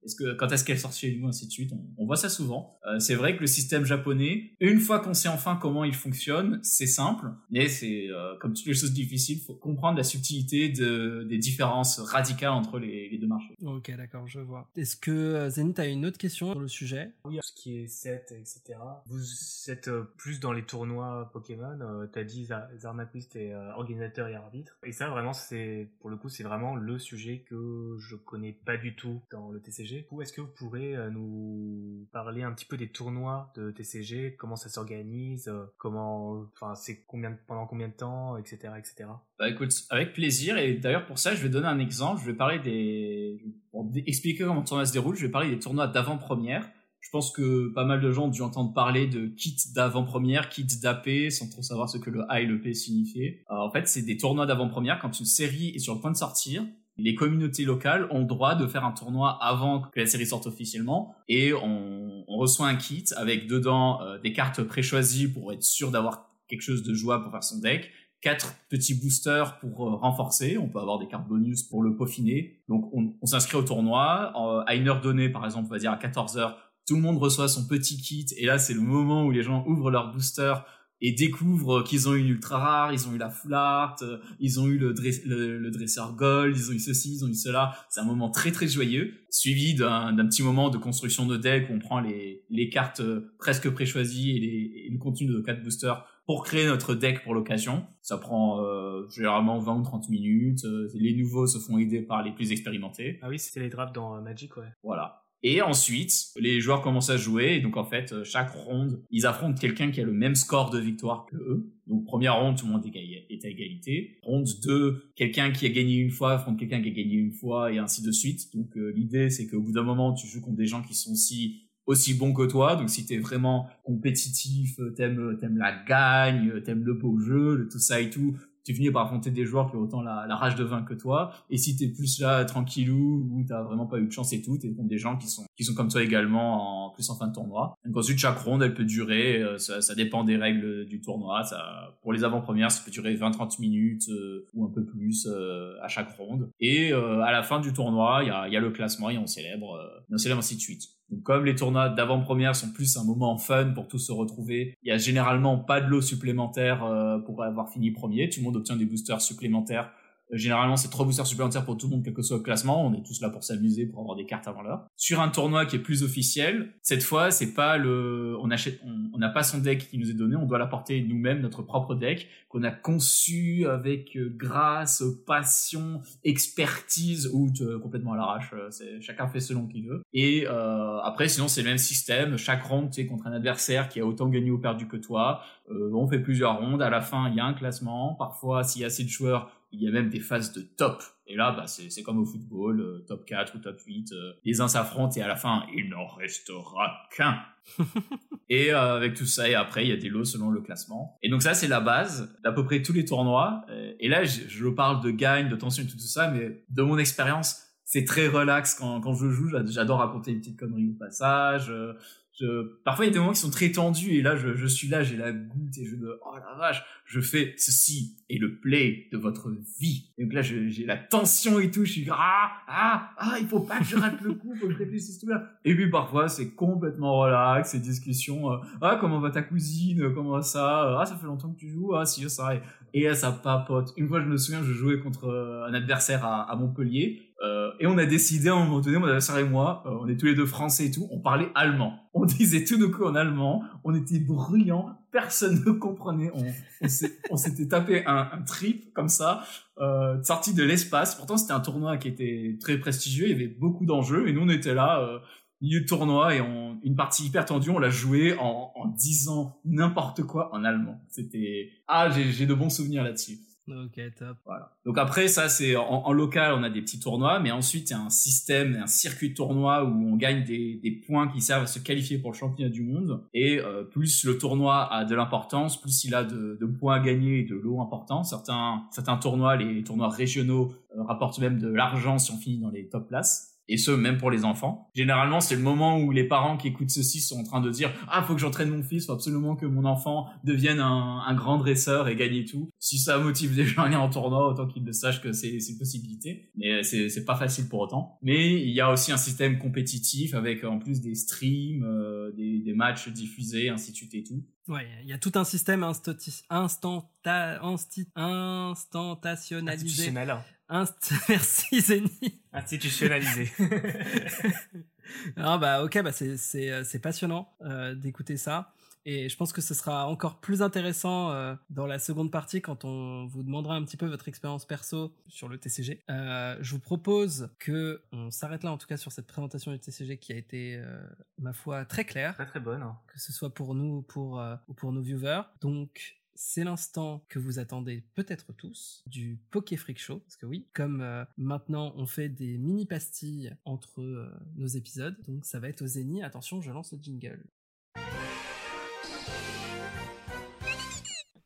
est-ce que quand est-ce qu'elle sort chez nous ainsi de suite? On, on voit ça souvent. Euh, c'est vrai que le système japonais, une fois qu'on sait enfin comment il fonctionne, c'est simple, mais c'est euh, comme toutes les choses difficiles, faut comprendre la subtilité de, des différences radicales entre les, les deux marchés. Ok, d'accord, je vois. Est-ce que euh, Zenith a une autre question sur le sujet? Oui, ce qui est set, etc. Vous êtes euh, plus dans les tournois Pokémon. euh, T'as dit Zar- Zarmaquist est euh, organisateur et arbitre. Et ça, vraiment, c'est pour le coup, c'est vraiment le sujet que je connais pas du tout dans le TCG. Ou est-ce que vous pourrez euh, nous parler un petit peu des tournois de TCG, comment ça s'organise, euh, comment, enfin, c'est combien, pendant combien de temps, etc., etc. Bah écoute, avec plaisir. Et d'ailleurs pour ça, je vais donner un exemple. Je vais parler des, expliquer comment le tournoi se déroule. Je vais parler des tournois d'avant-première Je pense que pas mal de gens ont dû entendre parler de kits d'avant-première, kits d'AP, sans trop savoir ce que le A et le P signifiaient. en fait, c'est des tournois d'avant-première quand une série est sur le point de sortir. Les communautés locales ont le droit de faire un tournoi avant que la série sorte officiellement et on, reçoit un kit avec dedans euh, des cartes préchoisies pour être sûr d'avoir quelque chose de jouable pour faire son deck, quatre petits boosters pour euh, renforcer. On peut avoir des cartes bonus pour le peaufiner. Donc on, s'inscrit au tournoi. Euh, à une heure donnée, par exemple, on va dire à 14 heures, tout le monde reçoit son petit kit. Et là, c'est le moment où les gens ouvrent leur booster et découvrent qu'ils ont eu une ultra rare, ils ont eu la full art, euh, ils ont eu le, le, dresseur gold, ils ont eu ceci, ils ont eu cela. C'est un moment très très joyeux, suivi d'un petit moment de construction de deck où on prend les, les cartes presque préchoisies et, les, et le contenu de quatre boosters pour créer notre deck pour l'occasion. Ça prend euh, généralement 20 ou 30 minutes. Euh, les nouveaux se font aider par les plus expérimentés. Ah oui, c'était les drafts dans euh, Magic, ouais. Voilà. Et ensuite, les joueurs commencent à jouer, et donc en fait, chaque ronde, ils affrontent quelqu'un qui a le même score de victoire que eux. Donc première ronde, tout le monde est à égalité. Ronde 2, quelqu'un qui a gagné une fois affronte quelqu'un qui a gagné une fois, et ainsi de suite. Donc l'idée, c'est qu'au bout d'un moment, tu joues contre des gens qui sont aussi aussi bon que toi. Donc si t'es vraiment compétitif, euh, t'aimes euh, t'aimes la gagne, euh, t'aimes le beau jeu, le tout ça et tout, tu finis par affronter des joueurs qui ont autant la, rage de vin que toi. Et si t'es plus là tranquillou ou t'as vraiment pas eu de chance et tout, t'es contre des gens qui sont qui sont comme toi également en plus en fin de tournoi. Donc ensuite chaque ronde elle peut durer, ça, ça dépend des règles du tournoi. Ça pour les avant-premières ça peut durer 20-30 minutes ou un peu plus à chaque ronde. Et à la fin du tournoi il y a, y a le classement et on célèbre, on célèbre ainsi de suite. Comme les tournois d'avant-première sont plus un moment fun pour tous se retrouver, il y a généralement pas de lot supplémentaire euh, pour avoir fini premier. Tout le monde obtient des boosters supplémentaires Généralement, c'est trois boosters supplémentaires pour tout le monde, quel que soit le classement. On est tous là pour s'amuser, pour avoir des cartes avant l'heure. Sur un tournoi qui est plus officiel, cette fois, c'est pas le, on achète, on n'a pas son deck qui nous est donné, on doit l'apporter nous-mêmes, notre propre deck, qu'on a conçu avec euh, grâce, passion, expertise, ou euh, complètement à l'arrache. Euh, chacun fait selon qu'il veut. Et euh, après, sinon, c'est le même système. Chaque ronde, tu sais, contre un adversaire qui a autant gagné ou perdu que toi. on fait plusieurs rondes. À la fin, il y a un classement. Parfois, s'il y a assez de joueurs, il y a même des phases de top. Et là, bah, c'est comme au football, euh, top 4 ou top 8. Euh, les uns s'affrontent et à la fin, il n'en restera qu'un. et euh, avec tout ça, et après, il y a des lots selon le classement. Et donc ça, c'est la base d'à peu près tous les tournois. Et là, je, je parle de gagne, de tension et tout, tout ça, mais de mon expérience, c'est très relax quand, quand je joue. J'adore raconter une petite connerie au passage. Parfois, il y a des moments qui sont très tendus et là, je, je suis là, j'ai la goutte et je me, oh la vache, je fais ceci et le play de votre vie. Et donc là, j'ai la tension et tout, je suis, ah, ah, ah, il faut pas que je rate le coup, faut que je réfléchisse tout là. Et puis parfois, c'est complètement relax, ces discussions, euh, ah, comment va ta cousine, comment ça, ah, ça fait longtemps que tu joues, ah, si, ça, et, et ça papote. Une fois, je me souviens, je jouais contre euh, un adversaire à Montpellier euh, et on a décidé à un moment donné, mon adversaire et moi, euh, on est tous les deux français et tout, on parlait allemand. On disait tout nos coups en allemand, on était bruyants, personne ne comprenait. On, s'était tapé un, un, trip comme ça, euh, sorti de l'espace. Pourtant, c'était un tournoi qui était très prestigieux, il y avait beaucoup d'enjeux, et nous on était là, euh, milieu de tournoi, et on, une partie hyper tendue, on l'a joué en, en disant n'importe quoi en allemand. C'était ah, j'ai de bons souvenirs là-dessus. Ok, top. Voilà. Donc après, ça, c'est en, local, on a des petits tournois, mais ensuite, il y a un système, un circuit tournoi où on gagne des, des, points qui servent à se qualifier pour le championnat du monde. Et euh, plus le tournoi a de l'importance, plus il a de, de, points à gagner et de lots importants. Certains, certains tournois, les tournois régionaux, euh, rapportent même de l'argent si on finit dans les top places et ce même pour les enfants. Généralement, c'est le moment où les parents qui écoutent ceci sont en train de dire ah faut que j'entraîne mon fils, faut absolument que mon enfant devienne un, un grand dresseur et gagne tout. Si ça motive des gens à aller en tournoi, autant qu'ils le sachent que c'est une possibilité. Mais c'est c'est pas facile pour autant. Mais il y a aussi un système compétitif avec en plus des streams, euh, des, des matchs diffusés, ainsi de suite et tout. Ouais, il y a tout un système instantationnalisé. Institutionnel. Merci Zeni. Institutionnalisé. ah bah ok, bah c'est c'est passionnant euh, d'écouter ça. Et je pense que ce sera encore plus intéressant euh, dans la seconde partie quand on vous demandera un petit peu votre expérience perso sur le TCG. Euh, je vous propose que on s'arrête là en tout cas sur cette présentation du TCG qui a été, euh, ma foi, très claire. Très très bonne. Que ce soit pour nous pour, ou pour nos viewers. Donc c'est l'instant que vous attendez peut-être tous, du Poké Freak Show. Parce que oui, comme euh, maintenant on fait des mini pastilles entre euh, nos épisodes, donc ça va être au Zénith. Attention, je lance le jingle.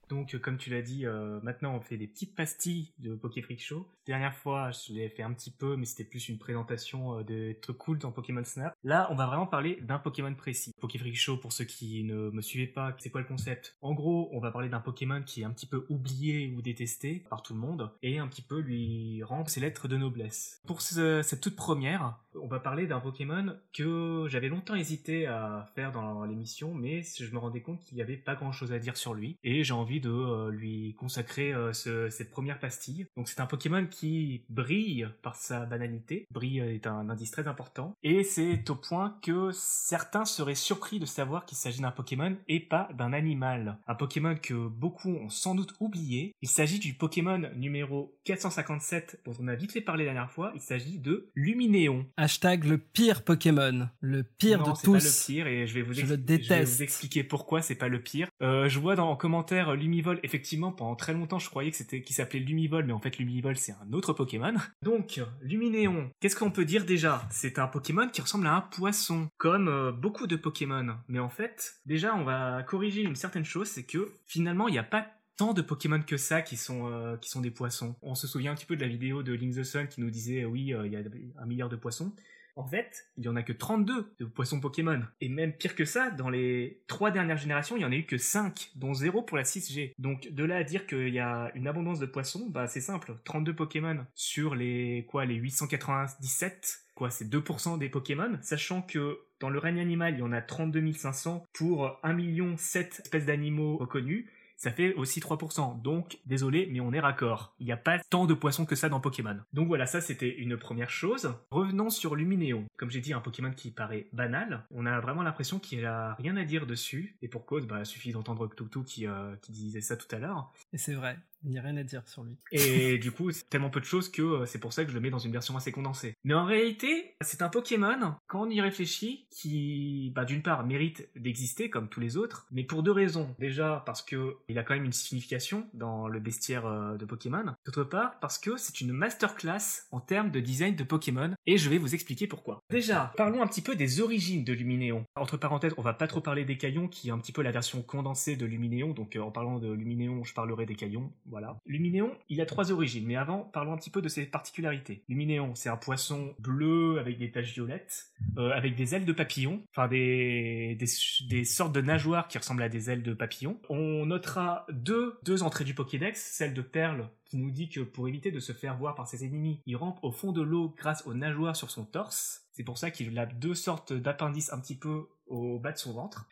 Donc, comme tu l'as dit, euh, maintenant on fait des petites pastilles de Poké Freak Show. Dernière fois, je l'ai fait un petit peu, mais c'était plus une présentation euh, de trucs cool dans Pokémon Snap. Là, on va vraiment parler d'un Pokémon précis. Poké Freak Show, pour ceux qui ne me suivaient pas, c'est quoi le concept? En gros, on va parler d'un Pokémon qui est un petit peu oublié ou détesté par tout le monde, et un petit peu lui rendre ses lettres de noblesse. Pour cette toute première, on va parler d'un Pokémon que j'avais longtemps hésité à faire dans l'émission, mais je me rendais compte qu'il n'y avait pas grand chose à dire sur lui, et j'ai envie de euh, lui consacrer euh, cette première pastille. Donc c'est un Pokémon qui brille par sa banalité. Brille est un indice très important. Et c'est au point que certains seraient surpris de savoir qu'il s'agit d'un Pokémon et pas d'un animal. Un Pokémon que beaucoup ont sans doute oublié. Il s'agit du Pokémon numéro 457 dont on a vite fait parler la dernière fois. Il s'agit de Luminéon. Hashtag le pire Pokémon. Le pire non, de tous. Pas le pire et je vais vous, je le déteste. Je vais vous expliquer pourquoi c'est pas le pire. Euh, je vois dans en commentaire Lumivol. Effectivement, pendant très longtemps, je croyais que c'était qu'il s'appelait Lumivol, mais en fait Lumivol c'est un autre Pokémon. Donc Luminéon, qu'est-ce qu'on peut dire déjà? C'est un Pokémon qui ressemble à un poisson, comme euh, beaucoup de Pokémon. Mais en fait, déjà on va corriger une certaine chose, c'est que finalement il n'y a pas tant de Pokémon que ça qui sont euh, qui sont des poissons. On se souvient un petit peu de la vidéo de Link the Sun qui nous disait oui il y a un milliard de poissons. En fait, il y en a que 32 de poissons Pokémon. Et même pire que ça, dans les trois dernières générations, il y en a eu que 5, dont 0 pour la 6G. Donc de là à dire qu'il y a une abondance de poissons, bah c'est simple. 32 Pokémon sur les quoi les 897 quoi, c'est 2% des Pokémon, sachant que dans le règne animal, il y en a 32 500 pour 1 million 7 espèces d'animaux reconnus, ça fait aussi 3%. Donc, désolé, mais on est raccord. Il n'y a pas tant de poissons que ça dans Pokémon. Donc voilà, ça c'était une première chose. Revenons sur Luminéon. Comme j'ai dit, un Pokémon qui paraît banal. On a vraiment l'impression qu'il a rien à dire dessus. Et pour cause, bah, suffit d'entendre Toutou qui, euh, qui disait ça tout à l'heure. Et c'est vrai. Il n'y a rien à dire sur lui. Et du coup, c'est tellement peu de choses que euh, c'est pour ça que je le mets dans une version assez condensée. Mais en réalité, c'est un Pokémon, quand on y réfléchit, qui, bah, d'une part, mérite d'exister comme tous les autres, mais pour deux raisons. Déjà, parce que il a quand même une signification dans le bestiaire euh, de Pokémon. D'autre part, parce que c'est une masterclass en termes de design de Pokémon, et je vais vous expliquer pourquoi. Déjà, parlons un petit peu des origines de Luminéon. Entre parenthèses, on va pas trop parler des caillons, qui est un petit peu la version condensée de Luminéon, donc euh, en parlant de Luminéon, je parlerai des caillons. Voilà. Luminéon, il a trois origines, mais avant, parlons un petit peu de ses particularités. Luminéon, c'est un poisson bleu avec des taches violettes, euh, avec des ailes de papillon, enfin des, des, sortes de nageoires qui ressemblent à des ailes de papillon. On notera deux, deux entrées du Pokédex, celle de Perle qui nous dit que pour éviter de se faire voir par ses ennemis, il rampe au fond de l'eau grâce aux nageoires sur son torse. C'est pour ça qu'il a deux sortes d'appendices un petit peu au bas de son ventre.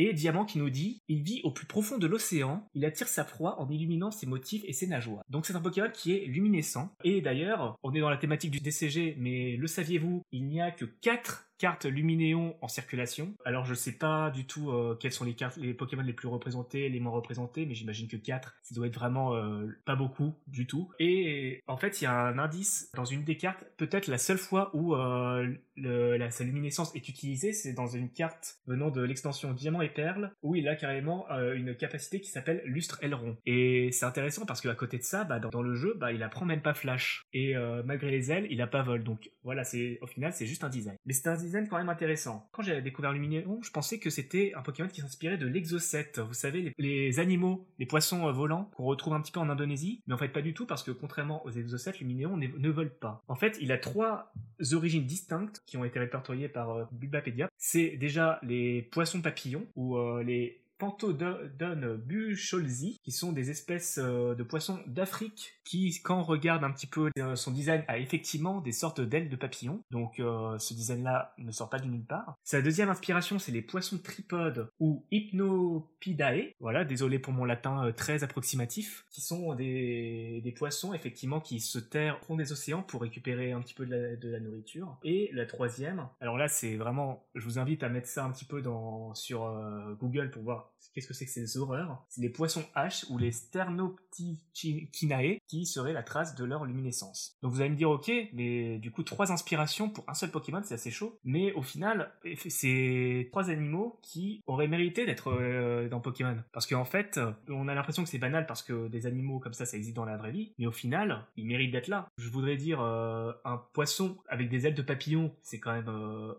Et Diamant qui nous dit, il vit au plus profond de l'océan, il attire sa proie en illuminant ses motifs et ses nageoires. Donc c'est un Pokémon qui est luminescent. Et d'ailleurs, on est dans la thématique du DCG, mais le saviez-vous, il n'y a que 4 cartes Luminéon en circulation. Alors je sais pas du tout euh, quelles sont les cartes, les Pokémon les plus représentés, les moins représentés, mais j'imagine que 4, ça doit être vraiment euh, pas beaucoup du tout. Et en fait, il y a un indice dans une des cartes, peut-être la seule fois où euh, la, sa luminescence est utilisée, c'est dans une carte venant de l'extension Diamant et Perle, où il a carrément une capacité qui s'appelle Lustre Aileron. Et c'est intéressant parce qu'à côté de ça, bah, dans, le jeu, bah, il apprend même pas Flash. Et malgré les ailes, il a pas vol. Donc voilà, c'est au final, c'est juste un design. Mais c'est un quand même intéressant. Quand j'ai découvert Luminéon, je pensais que c'était un Pokémon qui s'inspirait de l'exocète. Vous savez, les, animaux, les poissons euh, volants qu'on retrouve un petit peu en Indonésie. Mais en fait, pas du tout parce que contrairement aux exocètes, Luminéon ne, ne vole pas. En fait, il a trois origines distinctes qui ont été répertoriées par euh. C'est déjà les poissons papillons ou euh, les Pantodon bucholzi, qui sont des espèces euh, de poissons d'Afrique qui, quand on regarde un petit peu euh, son design, a effectivement des sortes d'ailes de papillons. Donc euh, ce design-là ne sort pas de nulle part. Sa deuxième inspiration, c'est les poissons tripodes ou Hypnopidae. Voilà, désolé pour mon latin très approximatif, qui sont des, poissons effectivement qui se terrent au fond des océans pour récupérer un petit peu de la, de la nourriture. Et la troisième, alors là c'est vraiment, je vous invite à mettre ça un petit peu dans sur Google pour voir qu'est-ce que c'est que ces horreurs? C'est les poissons H ou les Sternoptychinae qui seraient la trace de leur luminescence. Donc vous allez me dire, ok, mais du coup, trois inspirations pour un seul Pokémon, c'est assez chaud. Mais au final, c'est trois animaux qui auraient mérité d'être euh, dans Pokémon. Parce qu'en fait, on a l'impression que c'est banal parce que des animaux comme ça, ça existe dans la vraie vie. Mais au final, ils méritent d'être là. Je voudrais dire, euh, un poisson avec des ailes de papillon, c'est quand même euh,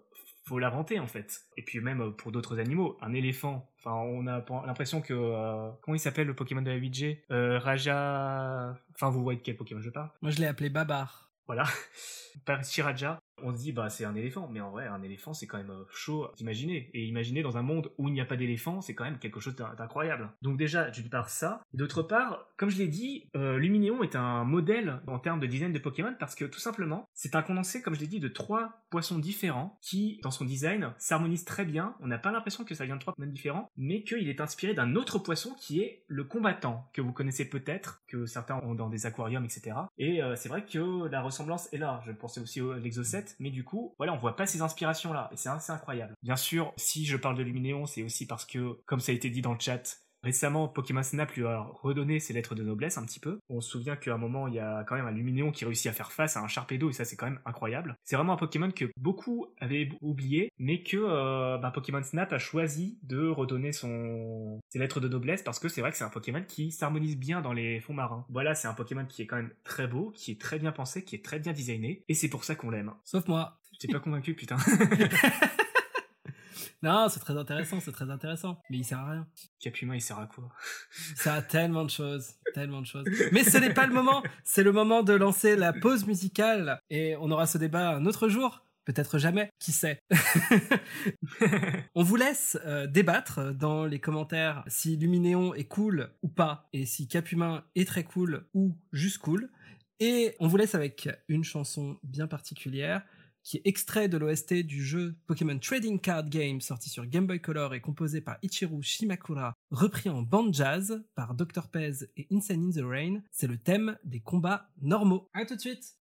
faut l'inventer en fait. Et puis même euh, pour d'autres animaux, un éléphant. Enfin, on a l'impression que euh, comment il s'appelle le Pokémon de la 8G euh, Raja. Enfin, vous voyez de quel Pokémon je parle? Moi, je l'ai appelé Babar. Voilà. Par Shiraja, on se dit bah c'est un éléphant, mais en vrai un éléphant c'est quand même euh, chaud d'imaginer. Et imaginer dans un monde où il n'y a pas d'éléphant, c'est quand même quelque chose d'incroyable. Donc déjà d'une part ça, d'autre part, comme je l'ai dit, euh, Luminéon est un modèle en termes de design de Pokémon parce que tout simplement c'est un condensé, comme je l'ai dit, de trois poissons différents qui dans son design s'harmonisent très bien. On n'a pas l'impression que ça vient de trois Pokémon différents, mais qu'il est inspiré d'un autre poisson qui est le combattant que vous connaissez peut-être, que certains ont dans des aquariums, etc. Et euh, c'est vrai que la ressemblance est là. Je pensais aussi à l'exocet mais du coup, voilà, on voit pas ces inspirations-là, et c'est assez incroyable. Bien sûr, si je parle de Luminéon, c'est aussi parce que, comme ça a été dit dans le chat, Récemment, Pokémon Snap lui a redonné ses lettres de noblesse un petit peu. On se souvient qu'à un moment, il y a quand même un Luminéon qui réussit à faire face à un Sharpedo et ça c'est quand même incroyable. C'est vraiment un Pokémon que beaucoup avaient oublié, mais que euh, bah, Pokémon Snap a choisi de redonner son ses lettres de noblesse parce que c'est vrai que c'est un Pokémon qui s'harmonise bien dans les fonds marins. Voilà, c'est un Pokémon qui est quand même très beau, qui est très bien pensé, qui est très bien designé et c'est pour ça qu'on l'aime. Sauf moi. T'es pas convaincu, putain. Non, c'est très intéressant, c'est très intéressant. Mais il sert à rien. Capuma, il sert à quoi? Ça a tellement de choses, tellement de choses. Mais ce n'est pas le moment. C'est le moment de lancer la pause musicale. Et on aura ce débat un autre jour. Peut-être jamais, qui sait? on vous laisse euh, débattre dans les commentaires si Luminéon est cool ou pas, et si Capumin est très cool ou juste cool. Et on vous laisse avec une chanson bien particulière qui est extrait de l'OST du jeu Pokémon Trading Card Game sorti sur Game Boy Color et composé par Ichiru Shimakura, repris en band jazz par Dr. Pez et Insane in the Rain. C'est le thème des combats normaux. À tout de suite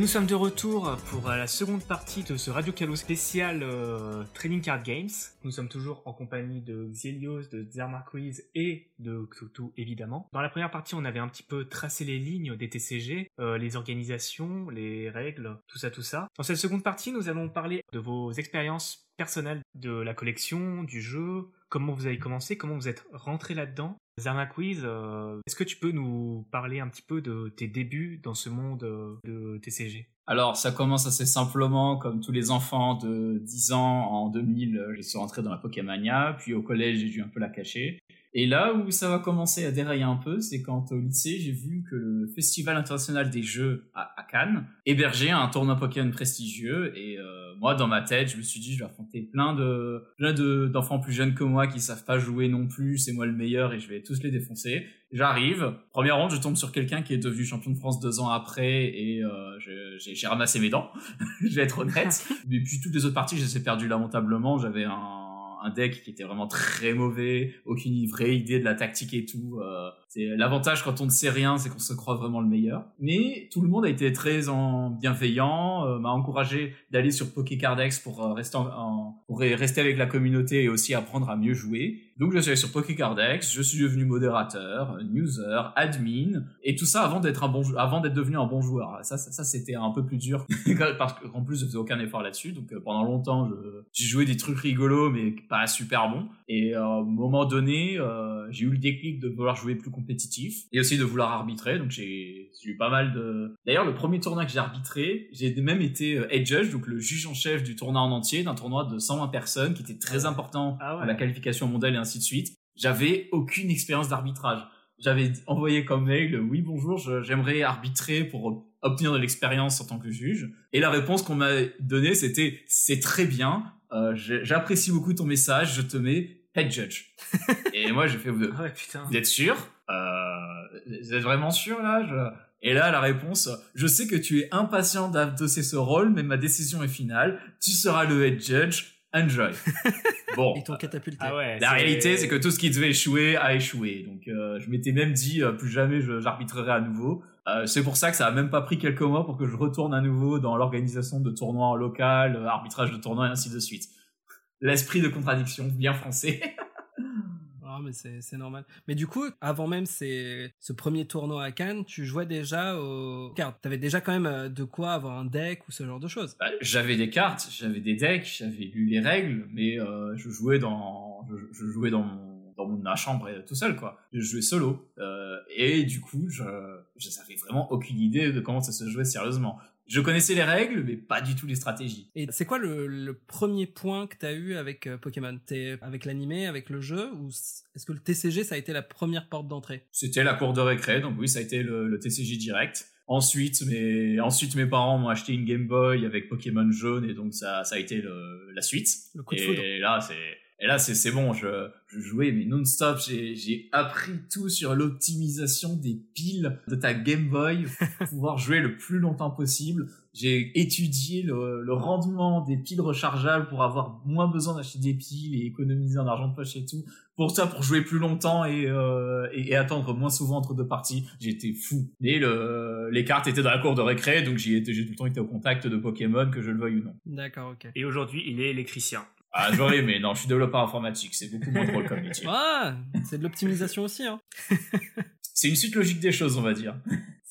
Nous sommes de retour pour la seconde partie de ce Radio Calo spécial euh, Trading Card Games. Nous sommes toujours en compagnie de Xelios, de Zermarquiz et de Cthulhu évidemment. Dans la première partie, on avait un petit peu tracé les lignes des TCG, euh, les organisations, les règles, tout ça, tout ça. Dans cette seconde partie, nous allons parler de vos expériences personnelles de la collection, du jeu, comment vous avez commencé, comment vous êtes rentré là-dedans. Zerma Quiz, euh, est-ce que tu peux nous parler un petit peu de tes débuts dans ce monde euh, de TCG Alors, ça commence assez simplement, comme tous les enfants de 10 ans en 2000, je suis rentré dans la Pokémania, puis au collège, j'ai dû un peu la cacher. Et là où ça va commencer à dérailler un peu, c'est quand au lycée, j'ai vu que le Festival international des jeux à, Cannes hébergeait un tournoi Pokémon prestigieux. Et euh, moi, dans ma tête, je me suis dit, je vais affronter plein de plein de d'enfants plus jeunes que moi qui savent pas jouer non plus. C'est moi le meilleur et je vais tous les défoncer. J'arrive, première ronde, je tombe sur quelqu'un qui est devenu champion de France deux ans après et euh, j'ai ramassé mes dents. je vais être honnête. Mais puis toutes les autres parties, je les ai perdues lamentablement. J'avais un un deck qui était vraiment très mauvais, aucune vraie idée de la tactique et tout. Euh, c'est l'avantage quand on ne sait rien, c'est qu'on se croit vraiment le meilleur. Mais tout le monde a été très en bienveillant, euh, m'a encouragé d'aller sur Pokécardex pour euh, rester en, pour rester avec la communauté et aussi apprendre à mieux jouer. Donc je suis allé sur Pokécardex, je suis devenu modérateur, user, admin et tout ça avant d'être un bon avant d'être devenu un bon joueur. Ça ça, ça c'était un peu plus dur parce qu'en plus je faisais aucun effort là-dessus. Donc euh, pendant longtemps j'ai joué des trucs rigolos mais pas super bons. Et à un moment donné j'ai eu le déclic de vouloir jouer plus compétitif et aussi de vouloir arbitrer. Donc j'ai eu pas mal de. D'ailleurs, le premier tournoi que j'ai arbitré, j'ai même été euh, head judge, donc le juge en chef du tournoi en entier, d'un tournoi de 120 personnes qui était très ah important à ah la qualification mondiale et ainsi de suite. J'avais aucune expérience d'arbitrage. J'avais envoyé comme mail, oui bonjour, j'aimerais arbitrer pour obtenir de l'expérience en tant que juge. Et la réponse qu'on m'a donnée, c'était c'est très bien, euh, j'apprécie beaucoup ton message, je te mets head judge. et moi, j'ai fait, vous, ah putain. vous êtes sûr? Euh, Vous êtes vraiment sûr là Et là, la réponse, je sais que tu es impatient d'adosser ce rôle, mais ma décision est finale. Tu seras le head judge. Enjoy. Bon. Ils t'ont catapulté. Ah ouais, la réalité, c'est que tout ce qui devait échouer a échoué. Donc, euh, je m'étais même dit, euh, plus jamais j'arbitrerai à nouveau. Euh, c'est pour ça que ça a même pas pris quelques mois pour que je retourne à nouveau dans l'organisation de tournois en local, arbitrage de tournois et ainsi de suite l'esprit de contradiction, bien français. Ah, mais c'est normal. Mais du coup, avant même ce premier tournoi à Cannes, tu jouais déjà aux cartes. T'avais déjà quand même euh, de quoi avoir un deck ou ce genre de choses. Bah, j'avais des cartes, j'avais des decks, j'avais lu les règles, mais euh, je jouais dans, je, jouais dans mon, dans ma chambre tout seul, quoi. Je jouais solo. Euh, et du coup, je, je savais vraiment aucune idée de comment ça se jouait sérieusement. Je connaissais les règles, mais pas du tout les stratégies. Et c'est quoi le, premier point que tu as eu avec euh, Pokémon? T'es avec l'animé, avec le jeu, ou est-ce que le TCG ça a été la première porte d'entrée? C'était la cour de récré, donc oui, ça a été le, TCG direct. Ensuite, mes, ensuite, mes parents m'ont acheté une Game Boy avec Pokémon jaune, et donc ça, ça a été la suite. Le coup de et là, c'est et là, c'est bon, je, je jouais mais non-stop. J'ai appris tout sur l'optimisation des piles de ta Game Boy pour pouvoir jouer le plus longtemps possible. J'ai étudié le, le, rendement des piles rechargeables pour avoir moins besoin d'acheter des piles et économiser en argent de poche et tout. Pour ça, pour jouer plus longtemps et, euh, et, attendre moins souvent entre deux parties, j'étais fou. Et le, les cartes étaient dans la cour de récré, donc j'ai tout le temps été au contact de Pokémon, que je le veuille ou non. D'accord, ok. Et aujourd'hui, il est électricien. Ah, j'aurais mais non, je suis développeur informatique, c'est beaucoup moins drôle comme métier. Ah, c'est de l'optimisation aussi, hein. c'est une suite logique des choses, on va dire.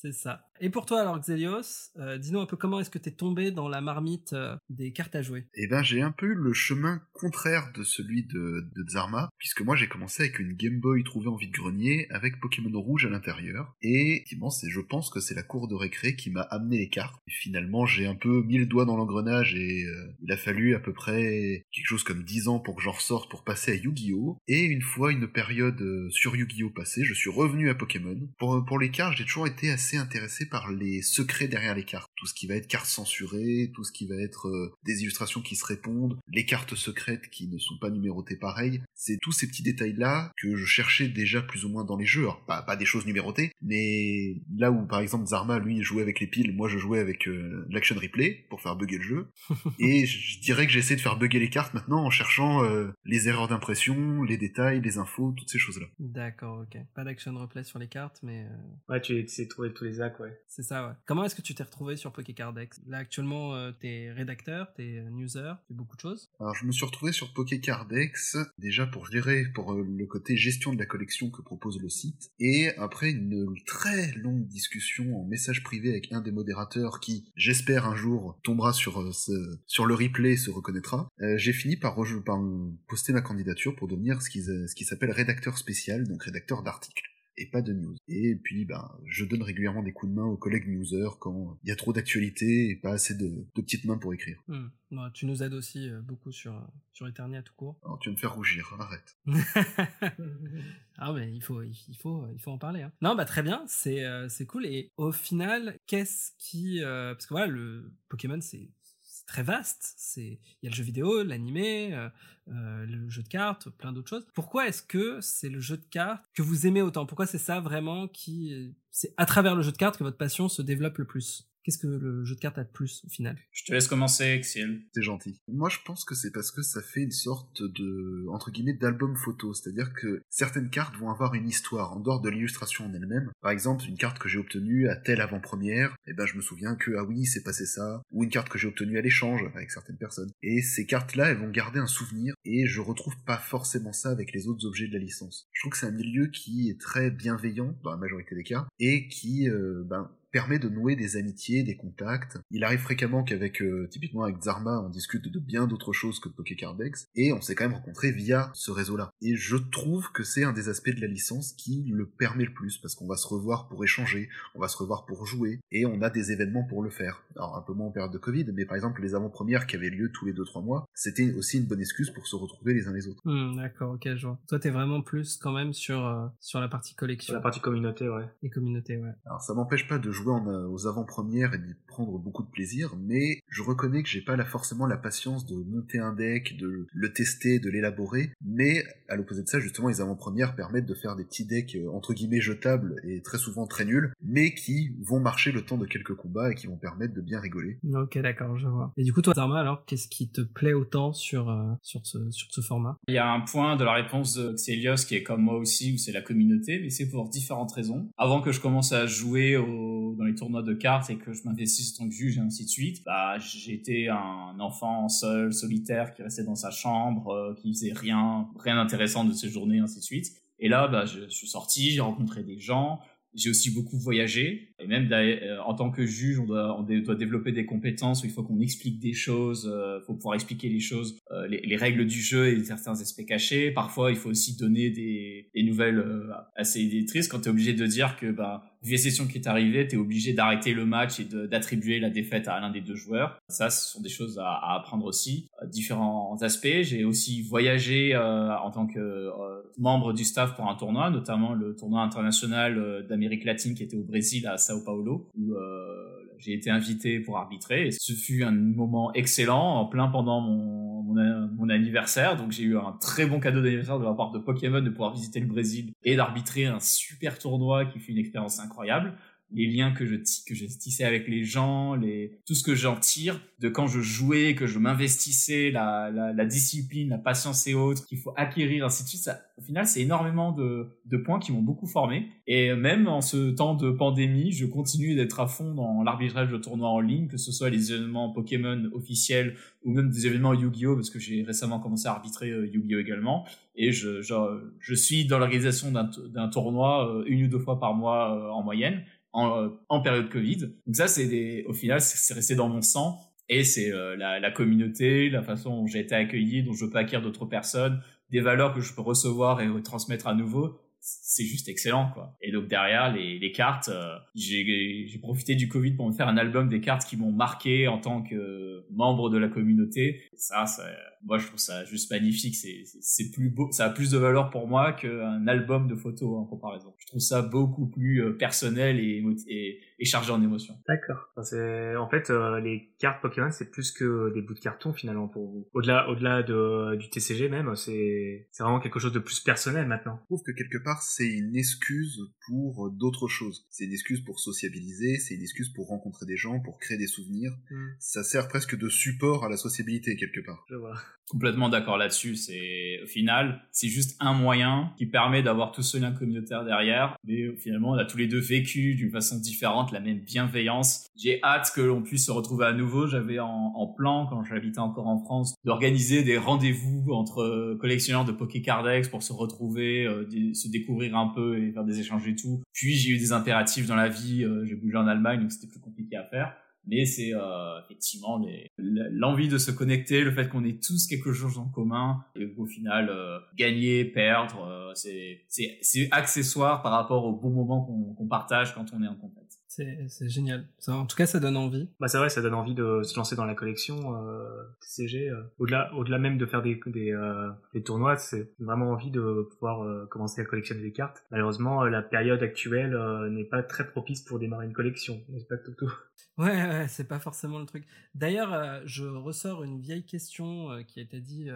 C'est ça. Et pour toi alors Xelios, euh, dis-nous un peu comment est-ce que t'es tombé dans la marmite euh, des cartes à jouer? Eh ben j'ai un peu le chemin contraire de celui de, de Zarma, puisque moi j'ai commencé avec une Game Boy trouvée en vide-grenier avec Pokémon Rouge à l'intérieur, et effectivement c'est, je pense que c'est la cour de récré qui m'a amené les cartes. Et finalement j'ai un peu mis le doigt dans l'engrenage et euh, il a fallu à peu près quelque chose comme 10 ans pour que j'en ressorte pour passer à Yu-Gi-Oh! Et une fois une période sur Yu-Gi-Oh! passée, je suis revenu à Pokémon. Pour les cartes j'ai toujours été assez intéressé par les secrets derrière les cartes. Tout ce qui va être cartes censurées, tout ce qui va être euh, des illustrations qui se répondent, les cartes secrètes qui ne sont pas numérotées pareil. C'est tous ces petits détails-là que je cherchais déjà plus ou moins dans les jeux. Alors, pas, pas des choses numérotées, mais là où par exemple Zarma, lui, jouait avec les piles, moi je jouais avec euh, l'action replay pour faire bugger le jeu. Et je dirais que j'essaie de faire bugger les cartes maintenant en cherchant euh, les erreurs d'impression, les détails, les infos, toutes ces choses-là. D'accord, ok. Pas d'action replay sur les cartes, mais... Ouais, tu essaies de trouver tous les c'est ça, ouais. Comment est-ce que tu t'es retrouvé sur sur Pokécardex. Là, actuellement, euh, t'es rédacteur, t'es newser, tu fais beaucoup de choses. Alors, je me suis retrouvé sur Pokécardex, déjà pour gérer, pour euh, le côté gestion de la collection que propose le site, et après une très longue discussion en message privé avec un des modérateurs qui, j'espère un jour, tombera sur, euh, sur le replay et se reconnaîtra, euh, j'ai fini par, par poster ma candidature pour devenir ce qui, ce qui s'appelle rédacteur spécial, donc rédacteur d'articles et pas de news. Et puis, ben, je donne régulièrement des coups de main aux collègues newsers quand il y a trop d'actualité et pas assez de, de petites mains pour écrire. Hmm. Bon, tu nous aides aussi euh, beaucoup sur, euh, sur Eternia tout court. Alors, tu vas me faire rougir, arrête. ah mais il faut il faut il faut en parler. Hein. Non bah très bien, c'est euh, cool. Et au final, qu'est-ce qui euh, parce que voilà le Pokémon c'est très vaste. C'est il y a le jeu vidéo, l'animé, euh, euh, le jeu de cartes, plein d'autres choses. Pourquoi est-ce que c'est le jeu de cartes que vous aimez autant? Pourquoi c'est ça vraiment qui c'est à travers le jeu de cartes que votre passion se développe le plus? Qu'est-ce que le jeu de cartes a de plus au final? Je te laisse commencer. C'est gentil. Moi, je pense que c'est parce que ça fait une sorte de, entre guillemets, d'album photo. C'est-à-dire que certaines cartes vont avoir une histoire en dehors de l'illustration en elle-même. Par exemple, une carte que j'ai obtenue à telle avant-première, eh ben, je me souviens que, ah oui, c'est passé ça. Ou une carte que j'ai obtenue à l'échange avec certaines personnes. Et ces cartes-là, elles vont garder un souvenir et je retrouve pas forcément ça avec les autres objets de la licence. Je trouve que c'est un milieu qui est très bienveillant dans la majorité des cas et qui, euh, ben, permet de nouer des amitiés, des contacts. Il arrive fréquemment qu'avec, euh, typiquement avec Zarma, on discute de bien d'autres choses que de Pokécardex, et on s'est quand même rencontrés via ce réseau-là. Et je trouve que c'est un des aspects de la licence qui le permet le plus, parce qu'on va se revoir pour échanger, on va se revoir pour jouer, et on a des événements pour le faire. Alors un peu moins en période de Covid, mais par exemple les avant-premières qui avaient lieu tous les 2-3 mois, c'était aussi une bonne excuse pour se retrouver les uns les autres. Hmm, D'accord, ok, je vois. Toi, t'es vraiment plus quand même sur euh, sur la partie collection, Sur la partie communauté, ouais. et communauté, ouais. Alors ça m'empêche pas de jouer en, euh, aux avant-premières et d'y prendre beaucoup de plaisir, mais je reconnais que j'ai pas là forcément la patience de monter un deck, de le tester, de l'élaborer, mais à l'opposé de ça, justement, les avant-premières permettent de faire des petits decks euh, entre guillemets jetables et très souvent très nuls, mais qui vont marcher le temps de quelques combats et qui vont permettre de bien rigoler. Ok, d'accord, je vois. Et du coup, toi, Zarma, alors, qu'est-ce qui te plaît autant sur euh, sur ce sur ce format? Il y a un point de la réponse de Xelios qui est comme moi aussi, où c'est la communauté, mais c'est pour différentes raisons. Avant que je commence à jouer au, dans les tournois de cartes et que je m'investisse en tant que juge et ainsi de suite, bah, j'étais un enfant seul, solitaire, qui restait dans sa chambre, euh, qui faisait rien, rien d'intéressant de ses journées, ainsi de suite. Et là, bah, je suis sorti, j'ai rencontré des gens, j'ai aussi beaucoup voyagé. Et même euh, en tant que juge, on doit, développer des compétences où il faut qu'on explique des choses, euh, faut pouvoir expliquer les choses, euh, les, les, règles du jeu et certains aspects cachés. Parfois, il faut aussi donner des, nouvelles assez tristes quand tu es obligé de dire que bah, vu session qui est arrivée, tu es obligé d'arrêter le match et d'attribuer la défaite à l'un des deux joueurs. Ça, ce sont des choses à, apprendre aussi. Euh, différents aspects. J'ai aussi voyagé euh, en tant que euh, membre du staff pour un tournoi, notamment le tournoi international d'Amérique latine qui était au Brésil à Sao Paulo, où j'ai été invité pour arbitrer. Ce fut un moment excellent, en plein pendant mon, mon, mon anniversaire. Donc j'ai eu un très bon cadeau d'anniversaire de la part de Pokémon de pouvoir visiter le Brésil et d'arbitrer un super tournoi qui fut une expérience incroyable les liens que je que je tissais avec les gens, les tout ce que j'en tire de quand je jouais, que je m'investissais, la, la, la, discipline, la patience et autres qu'il faut acquérir, ainsi de suite. Ça, au final, c'est énormément de, de points qui m'ont beaucoup formé. Et même en ce temps de pandémie, je continue d'être à fond dans l'arbitrage de tournois en ligne, que ce soit les événements Pokémon officiels ou même des événements Yu-Gi-Oh parce que j'ai récemment commencé à arbitrer euh, Yu-Gi-Oh également. Et je, je, je suis dans l'organisation d'un tournoi euh, une ou deux fois par mois euh, en moyenne en, en, période Covid. Donc ça, c'est des, au final, c'est resté dans mon sang. Et c'est euh, la, la, communauté, la façon dont j'ai été accueilli, dont je peux acquérir d'autres personnes, des valeurs que je peux recevoir et retransmettre à nouveau. C'est juste excellent, quoi. Et donc derrière les, les cartes, euh, j'ai profité du Covid pour me faire un album des cartes qui m'ont marqué en tant que membre de la communauté. Ça, ça moi je trouve ça juste magnifique c'est c'est plus beau ça a plus de valeur pour moi qu'un album de photos en comparaison je trouve ça beaucoup plus euh, personnel et, et, et chargé en émotions d'accord c'est en fait euh, les cartes Pokémon c'est plus que des bouts de carton finalement pour vous au-delà au-delà de du TCG même c'est c'est vraiment quelque chose de plus personnel maintenant je trouve que quelque part c'est une excuse pour d'autres choses c'est une excuse pour sociabiliser c'est une excuse pour rencontrer des gens pour créer des souvenirs mm. ça sert presque de support à la sociabilité quelque part je vois complètement d'accord là-dessus. C'est au final, c'est juste un moyen qui permet d'avoir tout ce lien communautaire derrière. Mais finalement, on a tous les deux vécu d'une façon différente la même bienveillance. J'ai hâte que l'on puisse se retrouver à nouveau. J'avais en, plan, quand j'habitais encore en France, d'organiser des rendez-vous entre collectionneurs de Poké Cardex pour se retrouver, euh, se découvrir un peu et faire des échanges et tout. Puis j'ai eu des impératifs dans la vie. Euh, j'ai bougé en Allemagne, donc c'était plus compliqué à faire mais c'est euh, effectivement l'envie de se connecter, le fait qu'on ait tous quelque chose en commun, et qu'au final, euh, gagner, perdre, euh, c'est accessoire par rapport au bon moment qu'on partage quand on est en contact. C'est génial. en tout cas, ça donne envie. Bah c'est vrai, ça donne envie de se lancer dans la collection euh, TCG. Euh. Au-delà, au-delà même de faire des des, euh, des tournois, c'est vraiment envie de pouvoir euh, commencer à collectionner des cartes. Malheureusement, la période actuelle n'est pas très propice pour démarrer une collection, n'est-ce pas tout Ouais, ouais c'est pas forcément le truc. D'ailleurs, je ressors une vieille question qui a été dit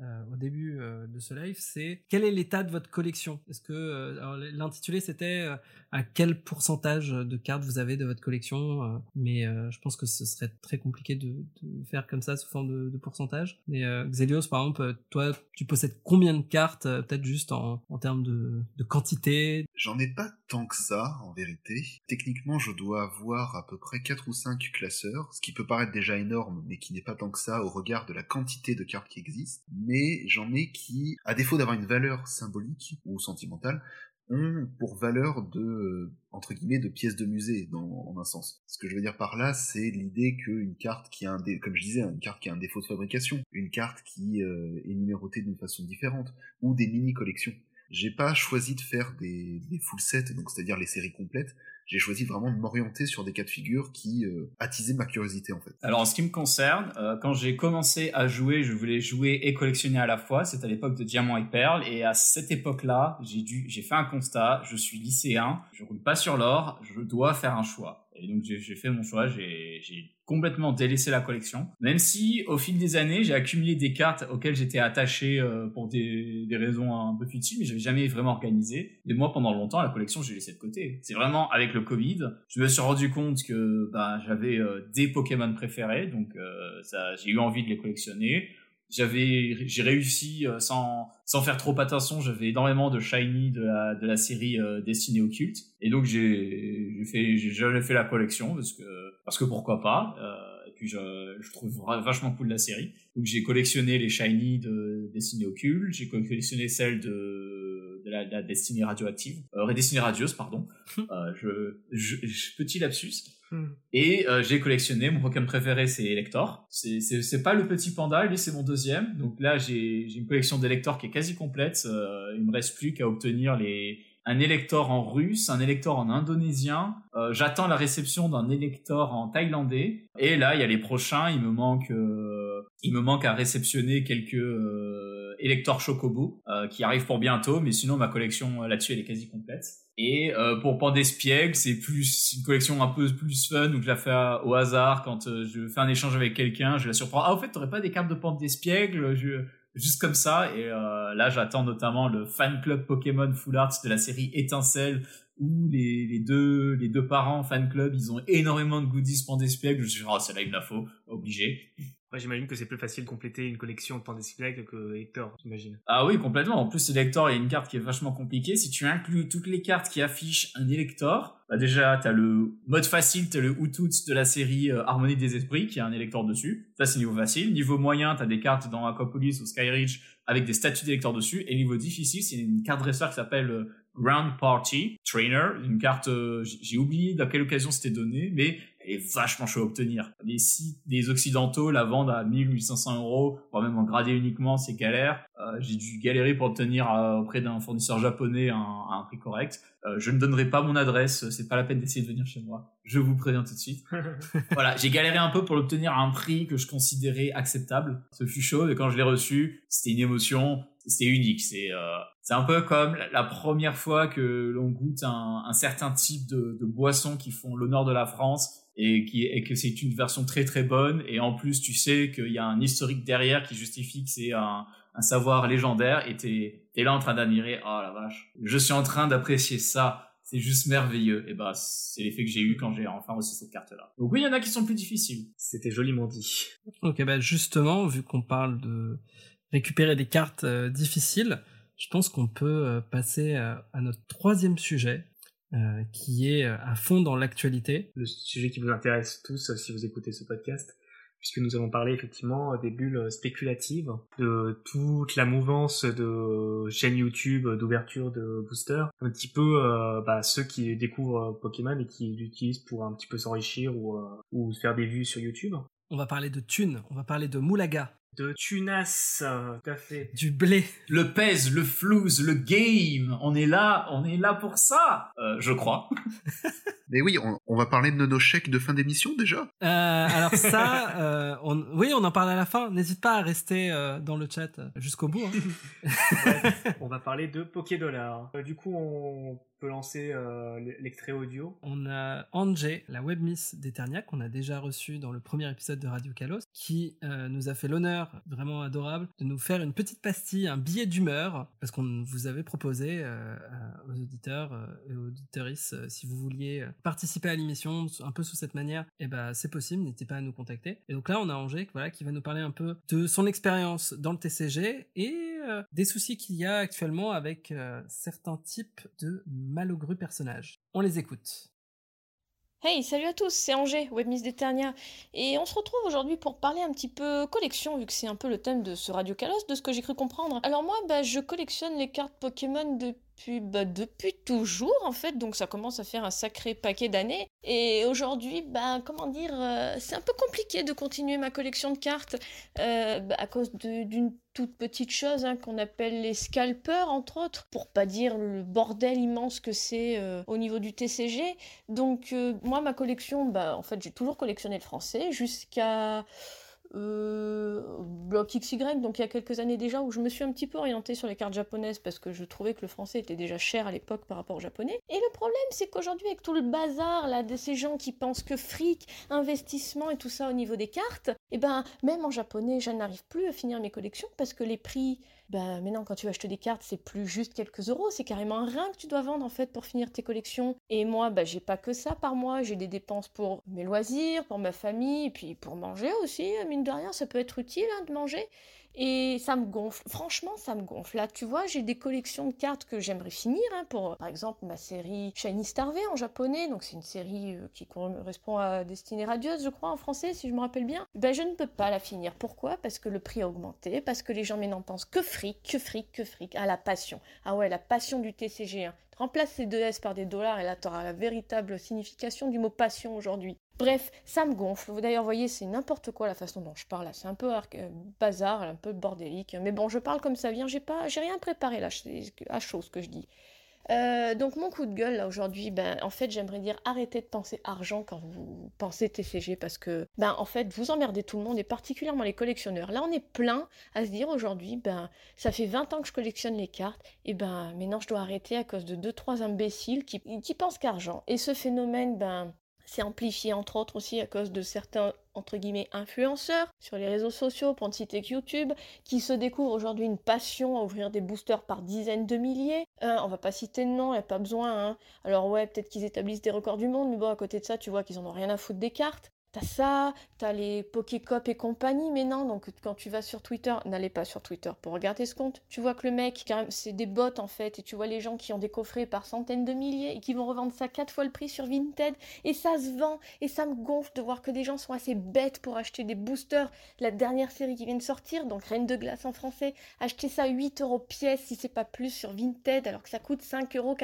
euh, au début euh, de ce live, c'est quel est l'état de votre collection? Est-ce que euh, l'intitulé c'était à quel pourcentage de cartes vous avez de votre collection Mais je pense que ce serait très compliqué de, de faire comme ça sous forme de, de pourcentage. Mais Xelios, par exemple, toi, tu possèdes combien de cartes Peut-être juste en, en termes de, de quantité? J'en ai pas tant que ça, en vérité. Techniquement, je dois avoir à peu près 4 ou 5 classeurs, ce qui peut paraître déjà énorme, mais qui n'est pas tant que ça au regard de la quantité de cartes qui existent mais j'en ai qui, à défaut d'avoir une valeur symbolique ou sentimentale, ont pour valeur de entre guillemets de pièces de musée dans, en un sens. Ce que je veux dire par là, c'est l'idée qu'une carte qui a un comme je disais, une carte qui a un défaut de fabrication, une carte qui euh, est numérotée d'une façon différente, ou des mini collections. J'ai pas choisi de faire des, full sets, donc c'est-à-dire les séries complètes j'ai choisi vraiment de m'orienter sur des cas de figure qui euh, attisaient ma curiosité en fait. Alors en ce qui me concerne, euh, quand j'ai commencé à jouer, je voulais jouer et collectionner à la fois. C'est à l'époque de Diamant et Perle et à cette époque-là, j'ai dû, j'ai fait un constat. Je suis lycéen, je roule pas sur l'or, je dois faire un choix. Et donc j'ai fait mon choix, j'ai complètement délaissé la collection. Même si au fil des années, j'ai accumulé des cartes auxquelles j'étais attaché euh, pour des, des, raisons un peu futiles, mais j'avais jamais vraiment organisé. Et moi, pendant longtemps, la collection, j'ai laissé de côté. C'est vraiment avec le Covid, je me suis rendu compte que bah, j'avais euh, des Pokémon préférés, donc euh, j'ai eu envie de les collectionner j'avais j'ai réussi euh, sans sans faire trop attention j'avais énormément de shiny de la de la série euh, Destiny Occult et donc j'ai j'ai fait j'ai fait la collection parce que parce que pourquoi pas euh, et puis je je trouve vachement cool la série. Donc j'ai collectionné les shiny de Destiny Occult j'ai collectionné celles de de la, de la Destiny radioactive euh, Destiny radieuse pardon euh, je, je, je petit lapsus Hmm. Et euh, j'ai collectionné, mon Pokémon préféré c'est Elector. C'est pas le petit panda, lui c'est mon deuxième. Donc là j'ai une collection d'Elector qui est quasi complète. Euh, il me reste plus qu'à obtenir les un Elector en russe, un Elector en indonésien. Euh, J'attends la réception d'un Elector en thaïlandais. Et là il y a les prochains, il me manque euh, il me manque à réceptionner quelques euh, Elector Chocobo qui arrivent pour bientôt. Mais sinon ma collection là-dessus elle est quasi complète. Et euh, pour Pandespiègle, c'est plus une collection un peu plus fun où je la fais au hasard quand euh, je fais un échange avec quelqu'un, je la surprends. Ah, au fait, t'aurais pas des cartes de Pandespiègle je... Juste comme ça. Et euh, là, j'attends notamment le fan club Pokémon Full Art de la série Étincelle où les, deux les deux parents fan club, ils ont énormément de goodies Pandespiègle. Je suis oh, celle-là, il me la faut, obligé j'imagine que c'est plus facile de compléter une collection de Pandesflag que Hector, j'imagine. Ah oui, complètement. En plus, Elector, il y a une carte qui est vachement compliquée. Si tu inclus toutes les cartes qui affichent un Elector, bah déjà, t'as le mode facile, t'as le Hootoots de la série euh, Harmonie des Esprits, qui a un Elector dessus. Ça, c'est niveau facile. Niveau moyen, t'as des cartes dans Aquapolis ou Skyreach avec des statues d'Elector dessus. Et niveau difficile, c'est une carte dresseur qui s'appelle euh, Ground Party Trainer, une carte, euh, j'ai oublié dans quelle occasion c'était donné, mais elle est vachement chaud à obtenir. Les sites, les occidentaux la vendent à 1500 euros, voire même en gradé uniquement, c'est galère. Euh, j'ai dû galérer pour obtenir euh, auprès d'un fournisseur japonais un, un prix correct. Euh, je ne donnerai pas mon adresse, c'est pas la peine d'essayer de venir chez moi. Je vous préviens tout de suite. voilà, j'ai galéré un peu pour l'obtenir à un prix que je considérais acceptable. Ce fut chaud et quand je l'ai reçu, c'était une émotion, c'était unique. C'est euh, c'est un peu comme la première fois que l'on goûte un, un certain type de, de boissons qui font l'honneur de la France et, qui, et que c'est une version très très bonne. Et en plus tu sais qu'il y a un historique derrière qui justifie que c'est un, un savoir légendaire. Et t'es es là en train d'admirer oh la vache je suis en train d'apprécier ça. C'est juste merveilleux. Et bah c'est l'effet que j'ai eu quand j'ai enfin reçu cette carte là donc oui il y en a qui sont plus difficiles. C'était joliment dit. Ok bah justement vu qu'on parle de récupérer des cartes euh, difficiles je pense qu'on peut euh, passer à, à notre troisième sujet qui est à fond dans l'actualité. Le sujet qui vous intéresse tous si vous écoutez ce podcast puisque nous avons parlé effectivement des bulles spéculatives, de toute la mouvance de chaînes YouTube, d'ouverture de boosters, un petit peu euh, bah, ceux qui découvrent Pokémon et qui l'utilisent pour un petit peu s'enrichir ou, euh, ou faire des vues sur YouTube. On va parler de thunes, on va parler de moulaga, de tunas, tout à fait. Du blé. Le pèse, le flouze, le game. On est là, on est là pour ça, euh, je crois. Mais oui, on, va parler de nos chèques de fin d'émission déjà. Euh, alors ça, euh, on, oui, on en parle à la fin. N'hésite pas à rester dans le chat jusqu'au bout. Hein. on va parler de Poké Dollar. du coup, on lancer euh, l'extrait audio. On a Angé, la webmiss d'Eternia, qu'on a déjà reçu dans le premier épisode de Radio Kalos, qui euh, nous a fait l'honneur, vraiment adorable, de nous faire une petite pastille, un billet d'humeur, parce qu'on vous avait proposé euh, aux auditeurs et aux auditrices, si vous vouliez participer à l'émission un peu sous cette manière, et eh ben c'est possible, n'hésitez pas à nous contacter. Et donc là, on a Angé, voilà, qui va nous parler un peu de son expérience dans le TCG et des soucis qu'il y a actuellement avec certains types de malogrue personnage. On les écoute. Hey, salut à tous, c'est Angers, Webmiss d'Eternia, et on se retrouve aujourd'hui pour parler un petit peu collection, vu que c'est un peu le thème de ce Radio Kalos, de ce que j'ai cru comprendre. Alors moi, bah, je collectionne les cartes Pokémon depuis bah, depuis toujours en fait, donc ça commence à faire un sacré paquet d'années. Et aujourd'hui, bah, comment dire, euh, c'est un peu compliqué de continuer ma collection de cartes euh, bah, à cause d'une toute petite chose hein, qu'on appelle les scalpers entre autres, pour pas dire le bordel immense que c'est euh, au niveau du TCG. Donc moi, ma collection, bah, en fait, j'ai toujours collectionné le français jusqu'à euh, bloc XY, donc il y a quelques années déjà, où je me suis un petit peu orientée sur les cartes japonaises parce que je trouvais que le français était déjà cher à l'époque par rapport au japonais. Et le problème, c'est qu'aujourd'hui, avec tout le bazar là de ces gens qui pensent que fric, investissement et tout ça au niveau des cartes, et eh ben même en japonais, je n'arrive plus à finir mes collections parce que les prix bah maintenant quand tu vas des cartes, c'est plus juste quelques euros, c'est carrément un rein que tu dois vendre en fait pour finir tes collections. Et moi, bah j'ai pas que ça par mois, j'ai des dépenses pour mes loisirs, pour ma famille, et puis pour manger aussi, mine de rien, ça peut être utile hein, de manger. Et ça me gonfle. Franchement, ça me gonfle. Là, tu vois, j'ai des collections de cartes que j'aimerais finir. Hein, pour, par exemple, ma série Shiny Star V en japonais. Donc, c'est une série euh, qui correspond à Destinée Radieuse, je crois, en français, si je me rappelle bien. Ben, je ne peux pas la finir. Pourquoi? Parce que le prix a augmenté. Parce que les gens maintenant pensent que fric, que fric, que fric. Ah, la passion. Ah ouais, la passion du TCG. Hein. Remplace ces deux S par des dollars et là, tu auras la véritable signification du mot passion aujourd'hui. Bref, ça me gonfle. D'ailleurs, vous voyez, c'est n'importe quoi la façon dont je parle. C'est un peu euh, bazar, un peu bordélique. Mais bon, je parle comme ça vient. J'ai pas, j'ai rien préparé là, à chose que je dis. Euh, donc mon coup de gueule là aujourd'hui, ben en fait j'aimerais dire arrêtez de penser argent quand vous pensez TCG parce que ben en fait vous emmerdez tout le monde et particulièrement les collectionneurs. Là on est plein à se dire aujourd'hui ben ça fait 20 ans que je collectionne les cartes et ben maintenant je dois arrêter à cause de deux trois imbéciles qui, qui pensent qu'argent. Et ce phénomène ben c'est amplifié entre autres aussi à cause de certains entre guillemets influenceurs sur les réseaux sociaux, pour ne citer que YouTube, qui se découvrent aujourd'hui une passion à ouvrir des boosters par dizaines de milliers. Euh, on va pas citer de nom, il a pas besoin. Hein. Alors ouais, peut-être qu'ils établissent des records du monde, mais bon, à côté de ça, tu vois qu'ils en ont rien à foutre des cartes. T'as ça, t'as les Pokécop et compagnie, mais non, donc quand tu vas sur Twitter, n'allez pas sur Twitter pour regarder ce compte. Tu vois que le mec, c'est des bots en fait, et tu vois les gens qui ont des coffrets par centaines de milliers et qui vont revendre ça quatre fois le prix sur Vinted, et ça se vend, et ça me gonfle de voir que des gens sont assez bêtes pour acheter des boosters. La dernière série qui vient de sortir, donc Reine de glace en français, acheter ça 8 euros pièce si c'est pas plus sur Vinted, alors que ça coûte 5,99 euros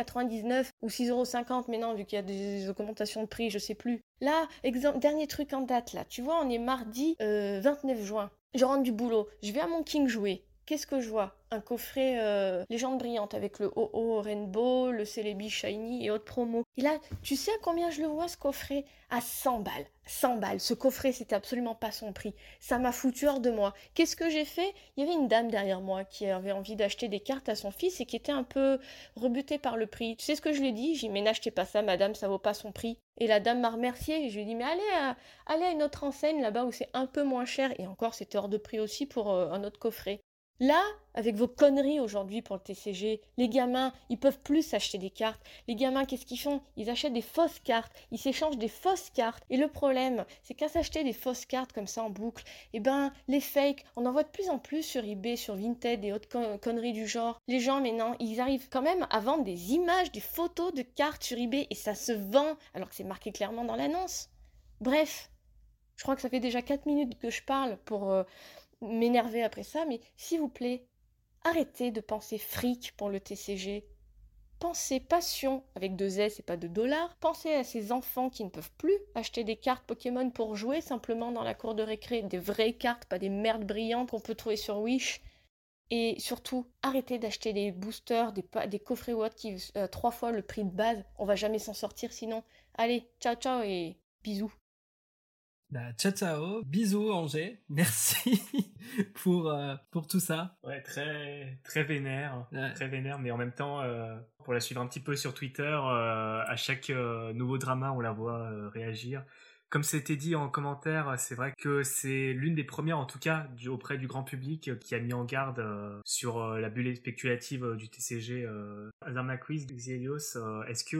ou 6,50 euros, mais non, vu qu'il y a des augmentations de prix, je sais plus. Là, dernier truc en date, là, tu vois, on est mardi 29 euh, juin. Je rentre du boulot, je vais à mon King jouer. Qu'est-ce que je vois? Un coffret euh, légende brillante avec le OO Rainbow, le Celebi Shiny et autres promos. Et là, tu sais à combien je le vois ce coffret? À 100 balles. 100 balles. Ce coffret, c'était absolument pas son prix. Ça m'a foutu hors de moi. Qu'est-ce que j'ai fait? Il y avait une dame derrière moi qui avait envie d'acheter des cartes à son fils et qui était un peu rebutée par le prix. Tu sais ce que je lui ai dit? J'ai dit, mais n'achetez pas ça, madame, ça vaut pas son prix. Et la dame m'a remercié et je lui ai dit, mais allez à, allez à une autre enseigne là-bas où c'est un peu moins cher. Et encore, c'était hors de prix aussi pour euh, un autre coffret. Là, avec vos conneries aujourd'hui pour le TCG, les gamins, ils peuvent plus s'acheter des cartes. Les gamins, qu'est-ce qu'ils font? Ils achètent des fausses cartes, ils s'échangent des fausses cartes. Et le problème, c'est qu'à s'acheter des fausses cartes comme ça en boucle, eh ben, les fakes, on en voit de plus en plus sur eBay, sur Vinted et autres conneries du genre. Les gens, maintenant, ils arrivent quand même à vendre des images, des photos de cartes sur eBay et ça se vend alors que c'est marqué clairement dans l'annonce. Bref, je crois que ça fait déjà 4 minutes que je parle pour... Euh, m'énerver après ça, mais s'il vous plaît, arrêtez de penser fric pour le TCG. Pensez passion avec deux S et pas de dollars. Pensez à ces enfants qui ne peuvent plus acheter des cartes Pokémon pour jouer simplement dans la cour de récré, des vraies cartes, pas des merdes brillantes qu'on peut trouver sur Wish. Et surtout, arrêtez d'acheter des boosters, des, des coffrets what qui euh, trois fois le prix de base. On va jamais s'en sortir sinon. Allez, ciao ciao et bisous. Bah, ciao ciao, bisous Angers, merci pour euh, pour tout ça. Ouais, très très vénère, très vénère, mais en même temps, euh, pour la suivre un petit peu sur Twitter, euh, à chaque nouveau drama, on la voit réagir. Comme c'était dit en commentaire, c'est vrai que c'est l'une des premières, en tout cas, auprès du grand public, euh, qui a mis en garde euh, sur euh, la bulle spéculative du TCG. Azarma Quiz, Xelios, est-ce que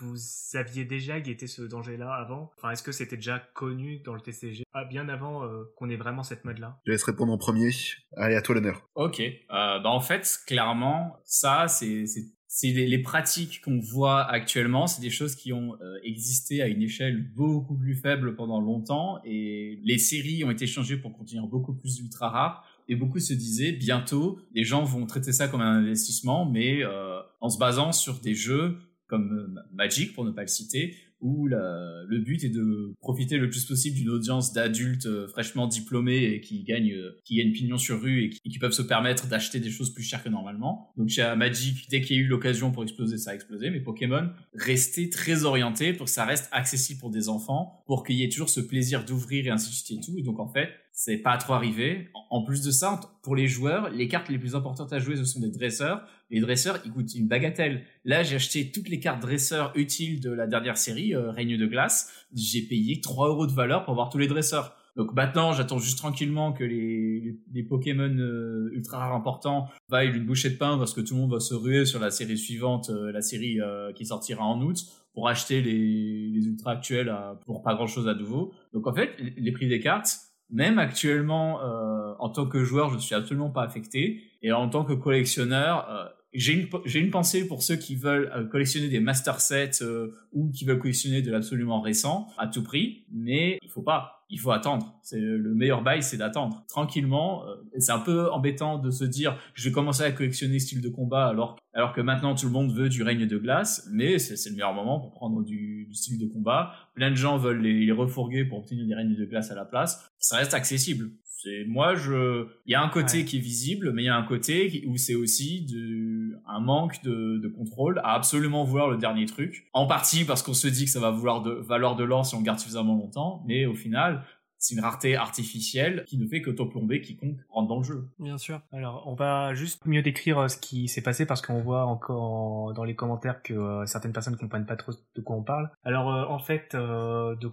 vous aviez déjà guetté ce danger-là avant? Enfin, est-ce que c'était déjà connu dans le TCG ah, bien avant qu'on ait vraiment cette mode-là Je laisse répondre en premier. Allez, à toi l'honneur. Ok. bah en fait, clairement, ça, c'est c'est les, pratiques qu'on voit actuellement, c'est des choses qui ont euh, existé à une échelle beaucoup plus faible pendant longtemps et les séries ont été changées pour contenir beaucoup plus d'ultra rares et beaucoup se disaient bientôt les gens vont traiter ça comme un investissement mais euh, en se basant sur des jeux comme euh, Magic pour ne pas le citer où le but est de profiter le plus possible d'une audience d'adultes euh, fraîchement diplômés et qui gagnent euh, qui gagnent pignon sur rue et qui, peuvent se permettre d'acheter des choses plus chères que normalement. Donc chez Magic, dès qu'il y a eu l'occasion pour exploser, ça a explosé. Mais Pokémon restait très orienté pour que ça reste accessible pour des enfants, pour qu'il y ait toujours ce plaisir d'ouvrir et ainsi de suite et tout. Et donc en fait, c'est pas trop arrivé. En plus de ça, pour les joueurs, les cartes les plus importantes à jouer, ce sont des dresseurs. Les dresseurs, ils coûtent une bagatelle. Là, j'ai acheté toutes les cartes dresseurs utiles de la dernière série, euh, Règne de glace. J'ai payé 3 euros de valeur pour avoir tous les dresseurs. Donc maintenant, j'attends juste tranquillement que les, les, Pokémon euh, ultra rares importants vaillent une bouchée de pain parce que tout le monde va se ruer sur la série suivante, euh, la série qui sortira en août, pour acheter les, les ultras actuels pour pas grand chose à nouveau. Donc en fait, les prix des cartes, même actuellement, euh, en tant que joueur, je ne suis absolument pas affecté. Et en tant que collectionneur, euh, j'ai une, j'ai une pensée pour ceux qui veulent euh, collectionner des master sets euh, ou qui veulent collectionner de l'absolument récent à tout prix, mais il faut pas. Il faut attendre. C'est le meilleur bail, c'est d'attendre tranquillement. Euh, c'est un peu embêtant de se dire, je vais commencer à collectionner style de combat alors alors que maintenant tout le monde veut du règne de glace, mais c'est le meilleur moment pour prendre du, du, style de combat. Plein de gens veulent les, les refourguer pour obtenir des règnes de glace à la place. Ça reste accessible. C'est moi je il y a un côté qui est visible mais il y a un côté où c'est aussi de, un manque de, de, contrôle à absolument vouloir le dernier truc. En partie parce qu'on se dit que ça va vouloir de valoir de l'or si on garde suffisamment longtemps mais au final c'est une rareté artificielle qui ne fait que plomber quiconque rentre dans le jeu. Bien sûr. Alors, on va juste mieux décrire euh, ce qui s'est passé parce qu'on voit encore dans les commentaires que euh, certaines personnes ne comprennent pas trop de quoi on parle. Alors, euh, en fait,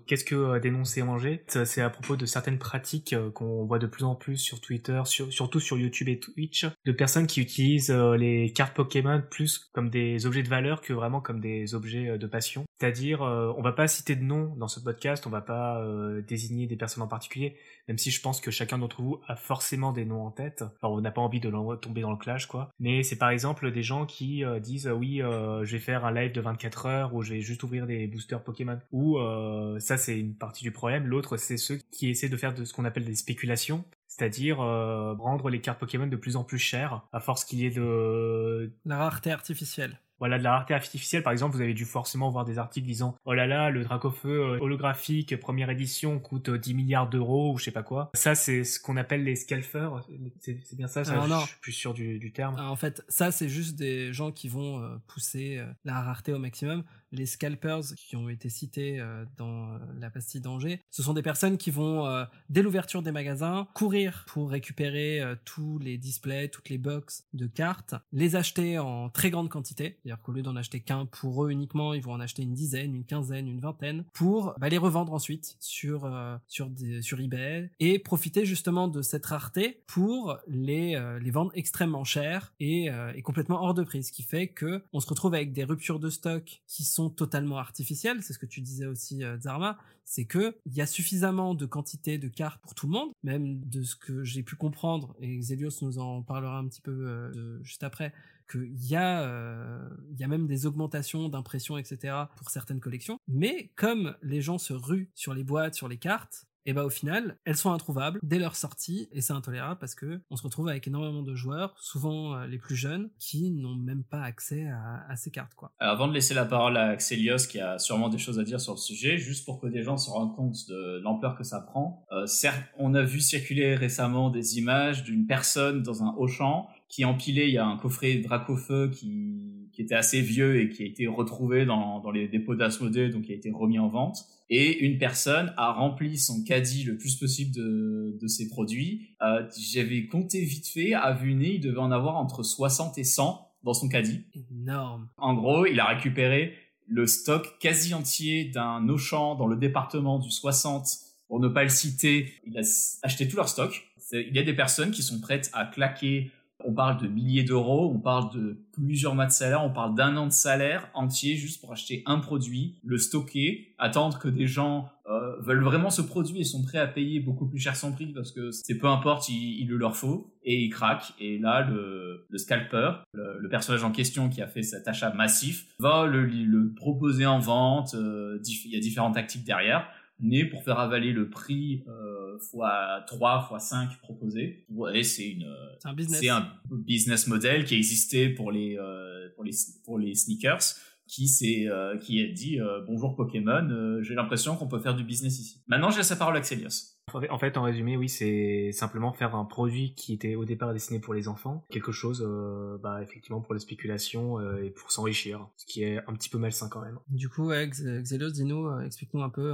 qu'est-ce que dénoncer Angers C'est à propos de certaines pratiques qu'on voit de plus en plus sur Twitter, surtout sur YouTube et Twitch, de personnes qui utilisent les cartes Pokémon plus comme des objets de valeur que vraiment comme des objets de passion. C'est-à-dire, on va pas citer de nom dans ce podcast, on va pas désigner des personnes en particulier, même si je pense que chacun d'entre vous a forcément des noms en tête. On n'a pas envie de tomber dans le clash, quoi. Mais c'est par exemple des gens qui euh, disent oui, euh, je vais faire un live de 24 heures ou je vais juste ouvrir des boosters Pokémon. Ou euh, ça, c'est une partie du problème. L'autre, c'est ceux qui essaient de faire de ce qu'on appelle des spéculations c'est-à-dire rendre les cartes Pokémon de plus en plus chères à force qu'il y ait de la rareté artificielle voilà de la rareté artificielle. Par exemple vous avez dû forcément voir des articles disant oh là là le Dracofeu euh, holographique première édition coûte 10 euh, milliards d'euros ou je sais pas quoi ça c'est ce qu'on appelle les scalfers c'est bien ça, ça non. je suis plus sûr du, terme. En fait ça c'est juste des gens qui vont euh, pousser la rareté au maximum les scalpers qui ont été cités dans la pastille d'Angers, ce sont des personnes qui vont, dès l'ouverture des magasins, courir pour récupérer tous les displays, toutes les box de cartes, les acheter en très grande quantité, C'est-à-dire qu'au lieu d'en acheter qu'un pour eux uniquement, ils vont en acheter une dizaine, une quinzaine, une vingtaine pour bah, les revendre ensuite sur euh, sur eBay et profiter justement de cette rareté pour les euh, les vendre extrêmement cher et, euh, et complètement hors de prix, ce qui fait que on se retrouve avec des ruptures de stock qui sont totalement artificielles. C'est ce que tu disais aussi, Zarma c'est que il y a suffisamment de quantité de cartes pour tout le monde, même de ce que j'ai pu comprendre, et Xelios nous en parlera un petit peu euh, juste après, qu'il y a euh, y a même des augmentations d'impression etc pour certaines collections mais comme les gens se ruent sur les boîtes sur les cartes et bah au final, elles sont introuvables dès leur sortie et c'est intolérable parce que on se retrouve avec énormément de joueurs, souvent euh, les plus jeunes, qui n'ont même pas accès à, ces cartes quoi. avant de laisser la parole à Axelios qui a sûrement des choses à dire sur le sujet, juste pour que des gens se rendent compte de l'ampleur que ça prend. Euh, certes, on a vu circuler récemment des images d'une personne dans un Auchan qui empilait, il y a un coffret Dracofeu qui, qui était assez vieux et qui a été retrouvé dans, dans les dépôts d'Asmodée, donc qui a été remis en vente et une personne a rempli son caddie le plus possible de, de ses produits. Euh, J'avais compté vite fait, à vue nez, il devait en avoir entre 60 et 100 dans son caddie. Énorme. En gros, il a récupéré le stock quasi entier d'un Auchan dans le département du 60. Pour ne pas le citer, il a acheté tout leur stock. Il y a des personnes qui sont prêtes à claquer on parle de milliers d'euros, on parle de plusieurs mois de salaire, on parle d'un an de salaire entier juste pour acheter un produit, le stocker, attendre que des gens euh, veulent vraiment ce produit et sont prêts à payer beaucoup plus cher son prix parce que c'est peu importe, il, le leur faut et ils craquent. Et là, le, scalper, le, personnage en question qui a fait cet achat massif, va le, proposer en vente. Euh, il y a différentes tactiques derrière mais pour faire avaler le prix euh, fois 3, fois 5 proposé. Ouais, c'est une c'est un business. C'est un business model qui existait pour les euh, pour les pour les sneakers qui s'est euh, qui a dit euh, bonjour Pokémon, euh, j'ai l'impression qu'on peut faire du business ici. Maintenant, j'ai laisse la parole à Xelios. En fait, en résumé, oui, c'est simplement faire un produit qui était au départ destiné pour les enfants, quelque chose, euh, bah, effectivement, pour les spéculations euh, et pour s'enrichir, ce qui est un petit peu malsain quand même. Du coup, Xelios, dis-nous, euh, explique-nous un peu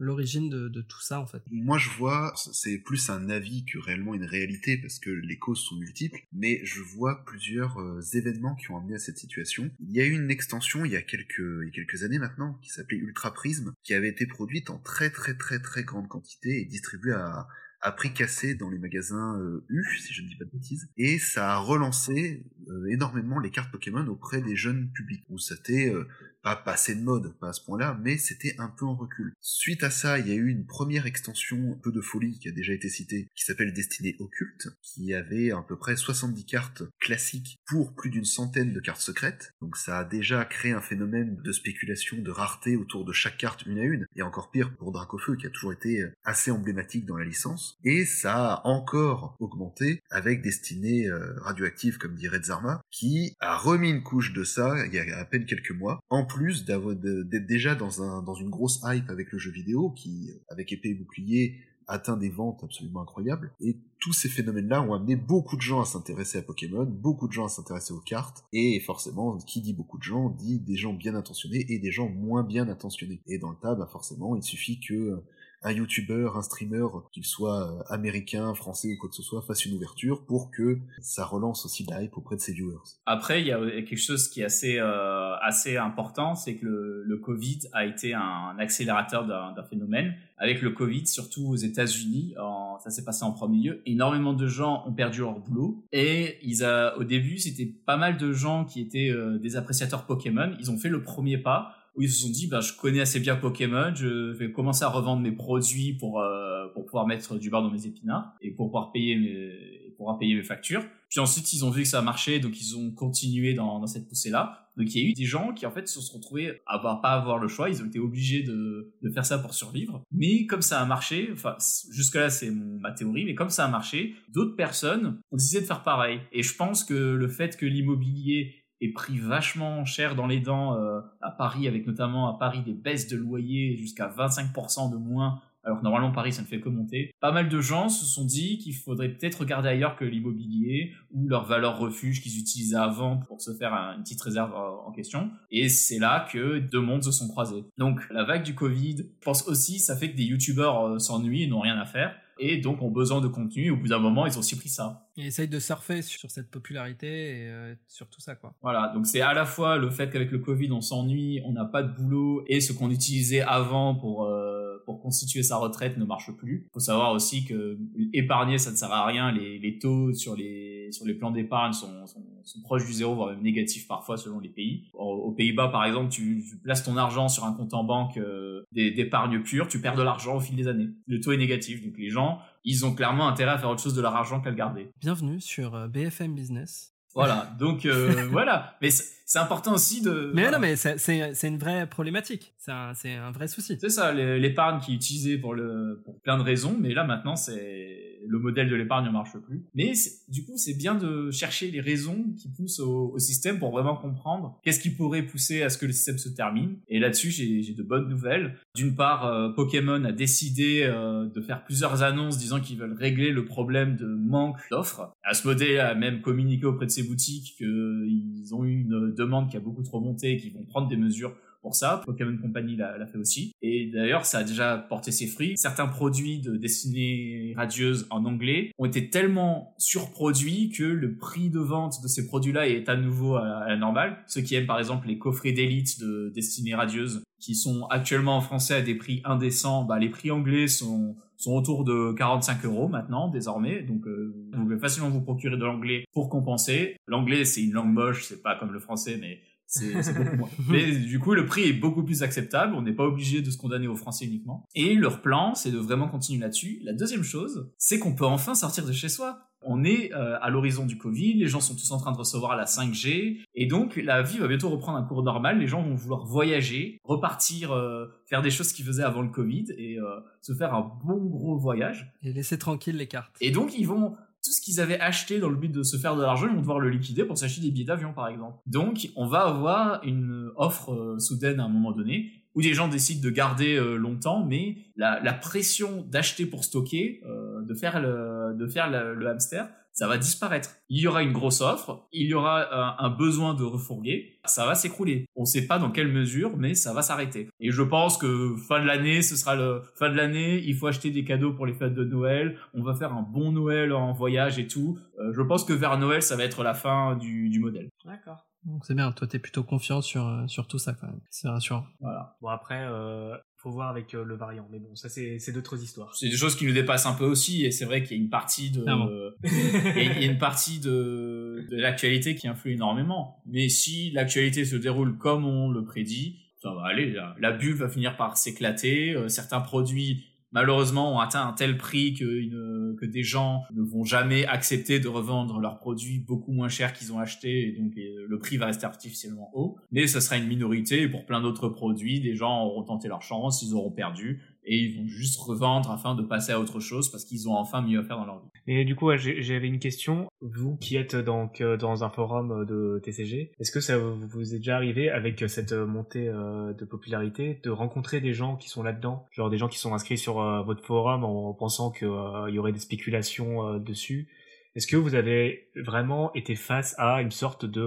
l'origine de, tout ça, en fait. Moi, je vois, c'est plus un avis que réellement une réalité, parce que les causes sont multiples, mais je vois plusieurs événements qui ont amené à cette situation. Il y a eu une extension il y a quelques, quelques années maintenant, qui s'appelait Ultra Prism, qui avait été produite en très très très très grande quantité et distribué à, à prix cassé dans les magasins euh, U, si je ne dis pas de bêtises, et ça a relancé euh, énormément les cartes Pokémon auprès des jeunes publics, où c'était euh, pas passé de mode, pas à ce point-là, mais c'était un peu en recul. Suite à ça, il y a eu une première extension, un peu de folie, qui a déjà été citée, qui s'appelle Destinée Occulte, qui avait à peu près 70 cartes classiques pour plus d'une centaine de cartes secrètes. Donc ça a déjà créé un phénomène de spéculation, de rareté autour de chaque carte une à une, et encore pire pour Dracofeu, qui a toujours été assez emblématique dans la licence. Et ça a encore augmenté avec Destinée euh, Radioactive, comme dirait Zarma, qui a remis une couche de ça il y a à peine quelques mois, en plus d'être déjà dans, un, dans une grosse hype avec le jeu vidéo qui, avec épée et bouclier, atteint des ventes absolument incroyables. Et tous ces phénomènes-là ont amené beaucoup de gens à s'intéresser à Pokémon, beaucoup de gens à s'intéresser aux cartes, et forcément, qui dit beaucoup de gens, dit des gens bien intentionnés et des gens moins bien intentionnés. Et dans le tas, bah forcément, il suffit que un youtubeur, un streamer, qu'il soit euh, américain, français ou quoi que ce soit, fasse une ouverture pour que ça relance aussi la hype auprès de ses viewers. Après, il y a quelque chose qui est assez, euh, assez important, c'est que le, le, Covid a été un accélérateur d'un phénomène. Avec le Covid, surtout aux États-Unis, ça s'est passé en premier lieu, énormément de gens ont perdu leur boulot et ils a, au début, c'était pas mal de gens qui étaient euh, des appréciateurs Pokémon. Ils ont fait le premier pas où ils se sont dit bah, je connais assez bien Pokémon, je vais commencer à revendre mes produits pour euh, pour pouvoir mettre du beurre dans mes épinards et pour pouvoir payer mes pouvoir payer mes factures. Puis ensuite ils ont vu que ça a marché donc ils ont continué dans, dans cette poussée là. Donc il y a eu des gens qui en fait se sont retrouvés à pas avoir le choix, ils ont été obligés de, de faire ça pour survivre. Mais comme ça a marché, enfin jusque là c'est ma théorie, mais comme ça a marché, d'autres personnes ont décidé de faire pareil. Et je pense que le fait que l'immobilier est pris vachement cher dans les dents euh, à Paris, avec notamment à Paris des baisses de loyer jusqu'à 25% de moins, alors que normalement Paris ça ne fait que monter. Pas mal de gens se sont dit qu'il faudrait peut-être regarder ailleurs que l'immobilier ou leur valeur refuge qu'ils utilisaient avant pour se faire une petite réserve en question. Et c'est là que deux mondes se sont croisés. Donc la vague du Covid, je pense aussi, ça fait que des youtubeurs euh, s'ennuient et n'ont rien à faire et donc ont besoin de contenu. Au bout d'un moment, ils ont aussi pris ça. Ils essayent de surfer sur cette popularité et euh, sur tout ça, quoi. Voilà, donc c'est à la fois le fait qu'avec le Covid, on s'ennuie, on n'a pas de boulot, et ce qu'on utilisait avant pour euh, pour constituer sa retraite ne marche plus. Il faut savoir aussi que épargner, ça ne sert à rien. Les, les taux sur les sur les plans d'épargne sont, sont, sont, proches du zéro, voire même négatifs parfois selon les pays. Aux, Pays-Bas, par exemple, tu, tu, places ton argent sur un compte en banque euh, d'épargne pure, tu perds de l'argent au fil des années. Le taux est négatif, donc les gens, ils ont clairement intérêt à faire autre chose de leur argent qu'à le garder. Bienvenue sur euh, BFM Business. Voilà, donc euh, voilà. Mais c'est important aussi de. Mais voilà. non, mais c'est une vraie problématique. C'est un, un, vrai souci. C'est ça, l'épargne qui est utilisée pour, le, pour plein de raisons, mais là maintenant, c'est le modèle de l'épargne ne marche plus. Mais du coup, c'est bien de chercher les raisons qui poussent au, au système pour vraiment comprendre qu'est-ce qui pourrait pousser à ce que le système se termine. Et là-dessus, j'ai de bonnes nouvelles. D'une part, euh, Pokémon a décidé euh, de faire plusieurs annonces disant qu'ils veulent régler le problème de manque d'offres. Asmodee a même communiqué auprès de ses boutiques qu'ils ont eu une demande qui a beaucoup trop monté et qu'ils vont prendre des mesures pour ça. Pokémon Company l'a fait aussi. Et d'ailleurs, ça a déjà porté ses fruits. Certains produits de destinée radieuse en anglais ont été tellement surproduits que le prix de vente de ces produits-là est à nouveau à la normale. Ceux qui aiment par exemple les coffrets d'élite de destinée radieuse qui sont actuellement en français à des prix indécents, bah, les prix anglais sont sont autour de 45 euros maintenant désormais. Donc euh, vous pouvez facilement vous procurer de l'anglais pour compenser. L'anglais c'est une langue moche c'est pas comme le français mais c'est beaucoup moins. Mais du coup, le prix est beaucoup plus acceptable. On n'est pas obligé de se condamner aux Français uniquement. Et leur plan, c'est de vraiment continuer là-dessus. La deuxième chose, c'est qu'on peut enfin sortir de chez soi. On est euh, à l'horizon du Covid, les gens sont tous en train de recevoir la 5G, et donc la vie va bientôt reprendre un cours normal, les gens vont vouloir voyager, repartir, euh, faire des choses qu'ils faisaient avant le Covid, et euh, se faire un bon gros voyage. Et laisser tranquille les cartes. Et donc ils vont tout ce qu'ils avaient acheté dans le but de se faire de l'argent, ils vont devoir le liquider pour s'acheter des billets d'avion, par exemple. Donc, on va avoir une offre euh, soudaine à un moment donné, où des gens décident de garder euh, longtemps, mais la, pression d'acheter pour stocker, euh, de faire le, de faire le hamster, ça va disparaître. Il y aura une grosse offre, il y aura un, un besoin de refourguer, ça va s'écrouler. On ne sait pas dans quelle mesure, mais ça va s'arrêter. Et je pense que fin de l'année, ce sera le fin de l'année, il faut acheter des cadeaux pour les fêtes de Noël, on va faire un bon Noël en voyage et tout. Euh, je pense que vers Noël, ça va être la fin du, du modèle. D'accord. Donc c'est bien, toi t'es plutôt confiant sur, euh, sur tout ça quand même, c'est rassurant. Voilà. Bon après, euh, faut voir avec euh, le variant, mais bon, ça c'est d'autres histoires. C'est des choses qui nous dépassent un peu aussi, et c'est vrai qu'il y a une partie de, euh, il y a une partie de, de l'actualité qui influe énormément. Mais si l'actualité se déroule comme on le prédit, ça va aller, la, la bulle va finir par s'éclater, euh, certains produits malheureusement ont atteint un tel prix que, des gens ne vont jamais accepter de revendre leurs produits beaucoup moins cher qu'ils ont acheté et donc le prix va rester artificiellement haut. Mais ce sera une minorité et pour plein d'autres produits, des gens auront tenté leur chance, ils auront perdu et ils vont juste revendre afin de passer à autre chose parce qu'ils ont enfin mieux à faire dans leur vie. Et du coup, j'avais une question. Vous qui êtes donc dans un forum de TCG, est-ce que ça vous est déjà arrivé avec cette montée de popularité de rencontrer des gens qui sont là-dedans, genre des gens qui sont inscrits sur votre forum en pensant qu'il y aurait des spéculations dessus Est-ce que vous avez vraiment été face à une sorte de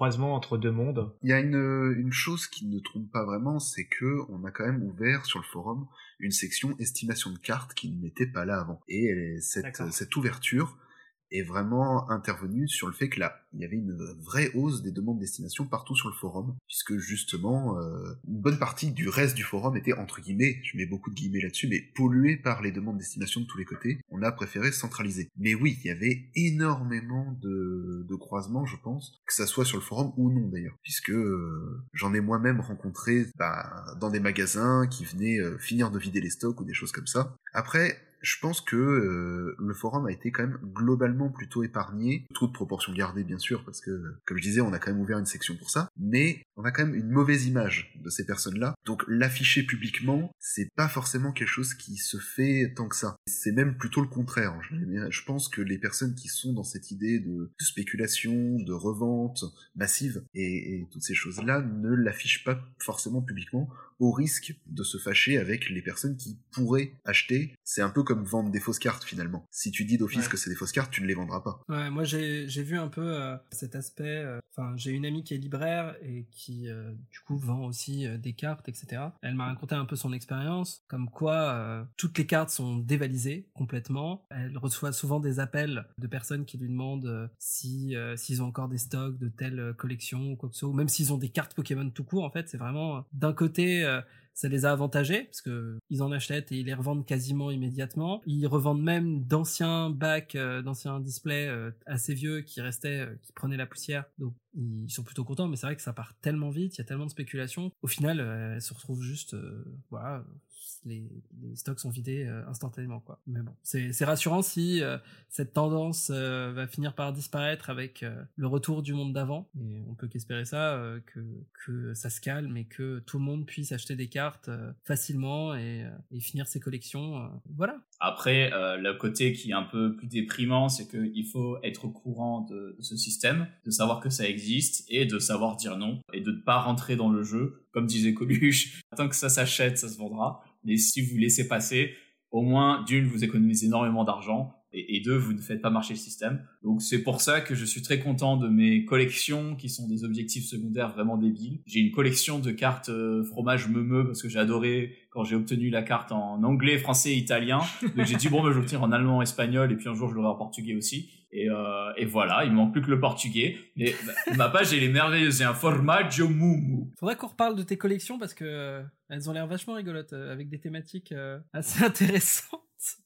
croisement entre deux mondes. Il y a une, une chose qui ne trompe pas vraiment, c'est que on a quand même ouvert sur le forum une section estimation de cartes qui n'était pas là avant. Et cette, cette ouverture est vraiment intervenue sur le fait que là, il y avait une vraie hausse des demandes d'estimation partout sur le forum, puisque justement, euh, une bonne partie du reste du forum était, entre guillemets, je mets beaucoup de guillemets là-dessus, mais pollué par les demandes d'estimation de tous les côtés. On a préféré centraliser. Mais oui, il y avait énormément de, de croisements, je pense, que ça soit sur le forum ou non d'ailleurs, puisque euh, j'en ai moi-même rencontré bah, dans des magasins qui venaient euh, finir de vider les stocks ou des choses comme ça. Après, je pense que le forum a été quand même globalement plutôt épargné, toute proportion gardée bien sûr, parce que comme je disais, on a quand même ouvert une section pour ça, mais on a quand même une mauvaise image de ces personnes-là. Donc l'afficher publiquement, c'est pas forcément quelque chose qui se fait tant que ça. C'est même plutôt le contraire. Je pense que les personnes qui sont dans cette idée de, spéculation, de revente massive et, et toutes ces choses-là ne l'affichent pas forcément publiquement au risque de se fâcher avec les personnes qui pourraient acheter. C'est un peu comme vendre des fausses cartes finalement. Si tu dis d'office Ouais. que c'est des fausses cartes, tu ne les vendras pas. Ouais, moi j'ai vu un peu euh, cet aspect. euh, Enfin, j'ai une amie qui est libraire et qui euh, du coup vend aussi des cartes, etc. Elle m'a raconté un peu son expérience, comme quoi toutes les cartes sont dévalisées complètement. Elle reçoit souvent des appels de personnes qui lui demandent si s'ils ont encore des stocks de telle collection ou quoi que ce soit, ou même s'ils ont des cartes Pokémon tout court. En fait, c'est vraiment d'un côté. Euh, ça les a avantagés parce que ils en achètent et ils les revendent quasiment immédiatement. Ils revendent même d'anciens bacs, euh, d'anciens displays euh, assez vieux qui restaient, qui prenaient la poussière. Donc ils sont plutôt contents, mais c'est vrai que ça part tellement vite, il y a tellement de spéculation. Au final, elles se retrouvent juste, voilà, les, stocks sont vidés euh, instantanément, quoi. Mais bon, c'est rassurant si euh, cette tendance euh, va finir par disparaître avec le retour du monde d'avant. Et on peut qu'espérer ça, que, ça se calme et que tout le monde puisse acheter des cartes facilement et, finir ses collections. voilà. Après, le côté qui est un peu plus déprimant, c'est qu'il faut être au courant de ce système, de savoir que ça existe et de savoir dire non et de ne pas rentrer dans le jeu. Comme disait Coluche, tant que ça s'achète, ça se vendra. Mais si vous laissez passer, au moins, d'une, vous économisez énormément d'argent et, deux, vous ne faites pas marcher le système. Donc c'est pour ça que je suis très content de mes collections qui sont des objectifs secondaires vraiment débiles. J'ai une collection de cartes euh, fromage meumeux parce que j'ai adoré quand j'ai obtenu la carte en anglais, français italien. Donc j'ai dit bon, ben, je l'obtenir en allemand, espagnol et puis un jour je l'aurai en portugais aussi. Et, euh, et voilà, il me manque plus que le portugais. Mais ma page elle est merveilleuse, c'est un formaggio mumu. Faudrait qu'on reparle de tes collections parce que euh, elles ont l'air vachement rigolotes euh, avec des thématiques euh, assez intéressantes.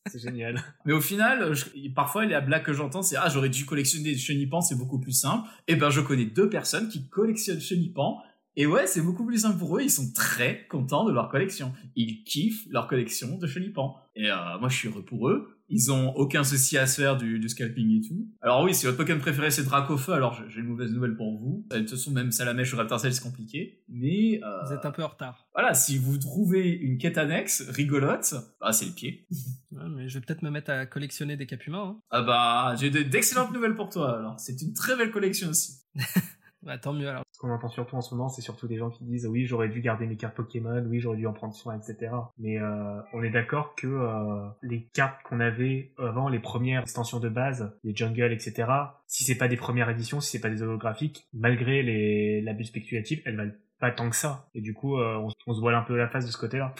C'est génial. Mais au final, je- parfois, les blagues que j'entends, c'est ah j'aurais dû collectionner des chenipans, c'est beaucoup plus simple. Et ben je connais deux personnes qui collectionnent chenipans. Et ouais, c'est beaucoup plus simple pour eux. Ils sont très contents de leur collection. Ils kiffent leur collection de chenipans. Et euh, moi, je suis heureux pour eux. Ils ont aucun souci à se faire du, du scalping et tout. Alors oui, si votre Pokémon préféré c'est Dracofeu, alors j'ai- une mauvaise nouvelle pour vous. Euh, De toute façon, même Salamèche ou Raptorcell, c'est compliqué. Mais euh, Vous êtes un peu en retard. voilà, si vous trouvez une quête annexe rigolote, bah c'est le pied. Ouais, mais je vais peut-être me mettre à collectionner des capumas. Hein. Ah bah, j'ai de- d'excellentes nouvelles pour toi alors. C'est une très belle collection aussi. Bah, tant mieux alors. Ce qu'on entend surtout en ce moment, c'est surtout des gens qui disent oui, j'aurais dû garder mes cartes Pokémon, oui, j'aurais dû en prendre soin, etc. Mais euh, on est d'accord que euh, les cartes qu'on avait avant, les premières extensions de base, les Jungle, etc. Si c'est pas des premières éditions, si c'est pas des holographiques, malgré les l'abus spéculatif, elles valent pas tant que ça. Et du coup, euh, on, se voile un peu la face de ce côté-là.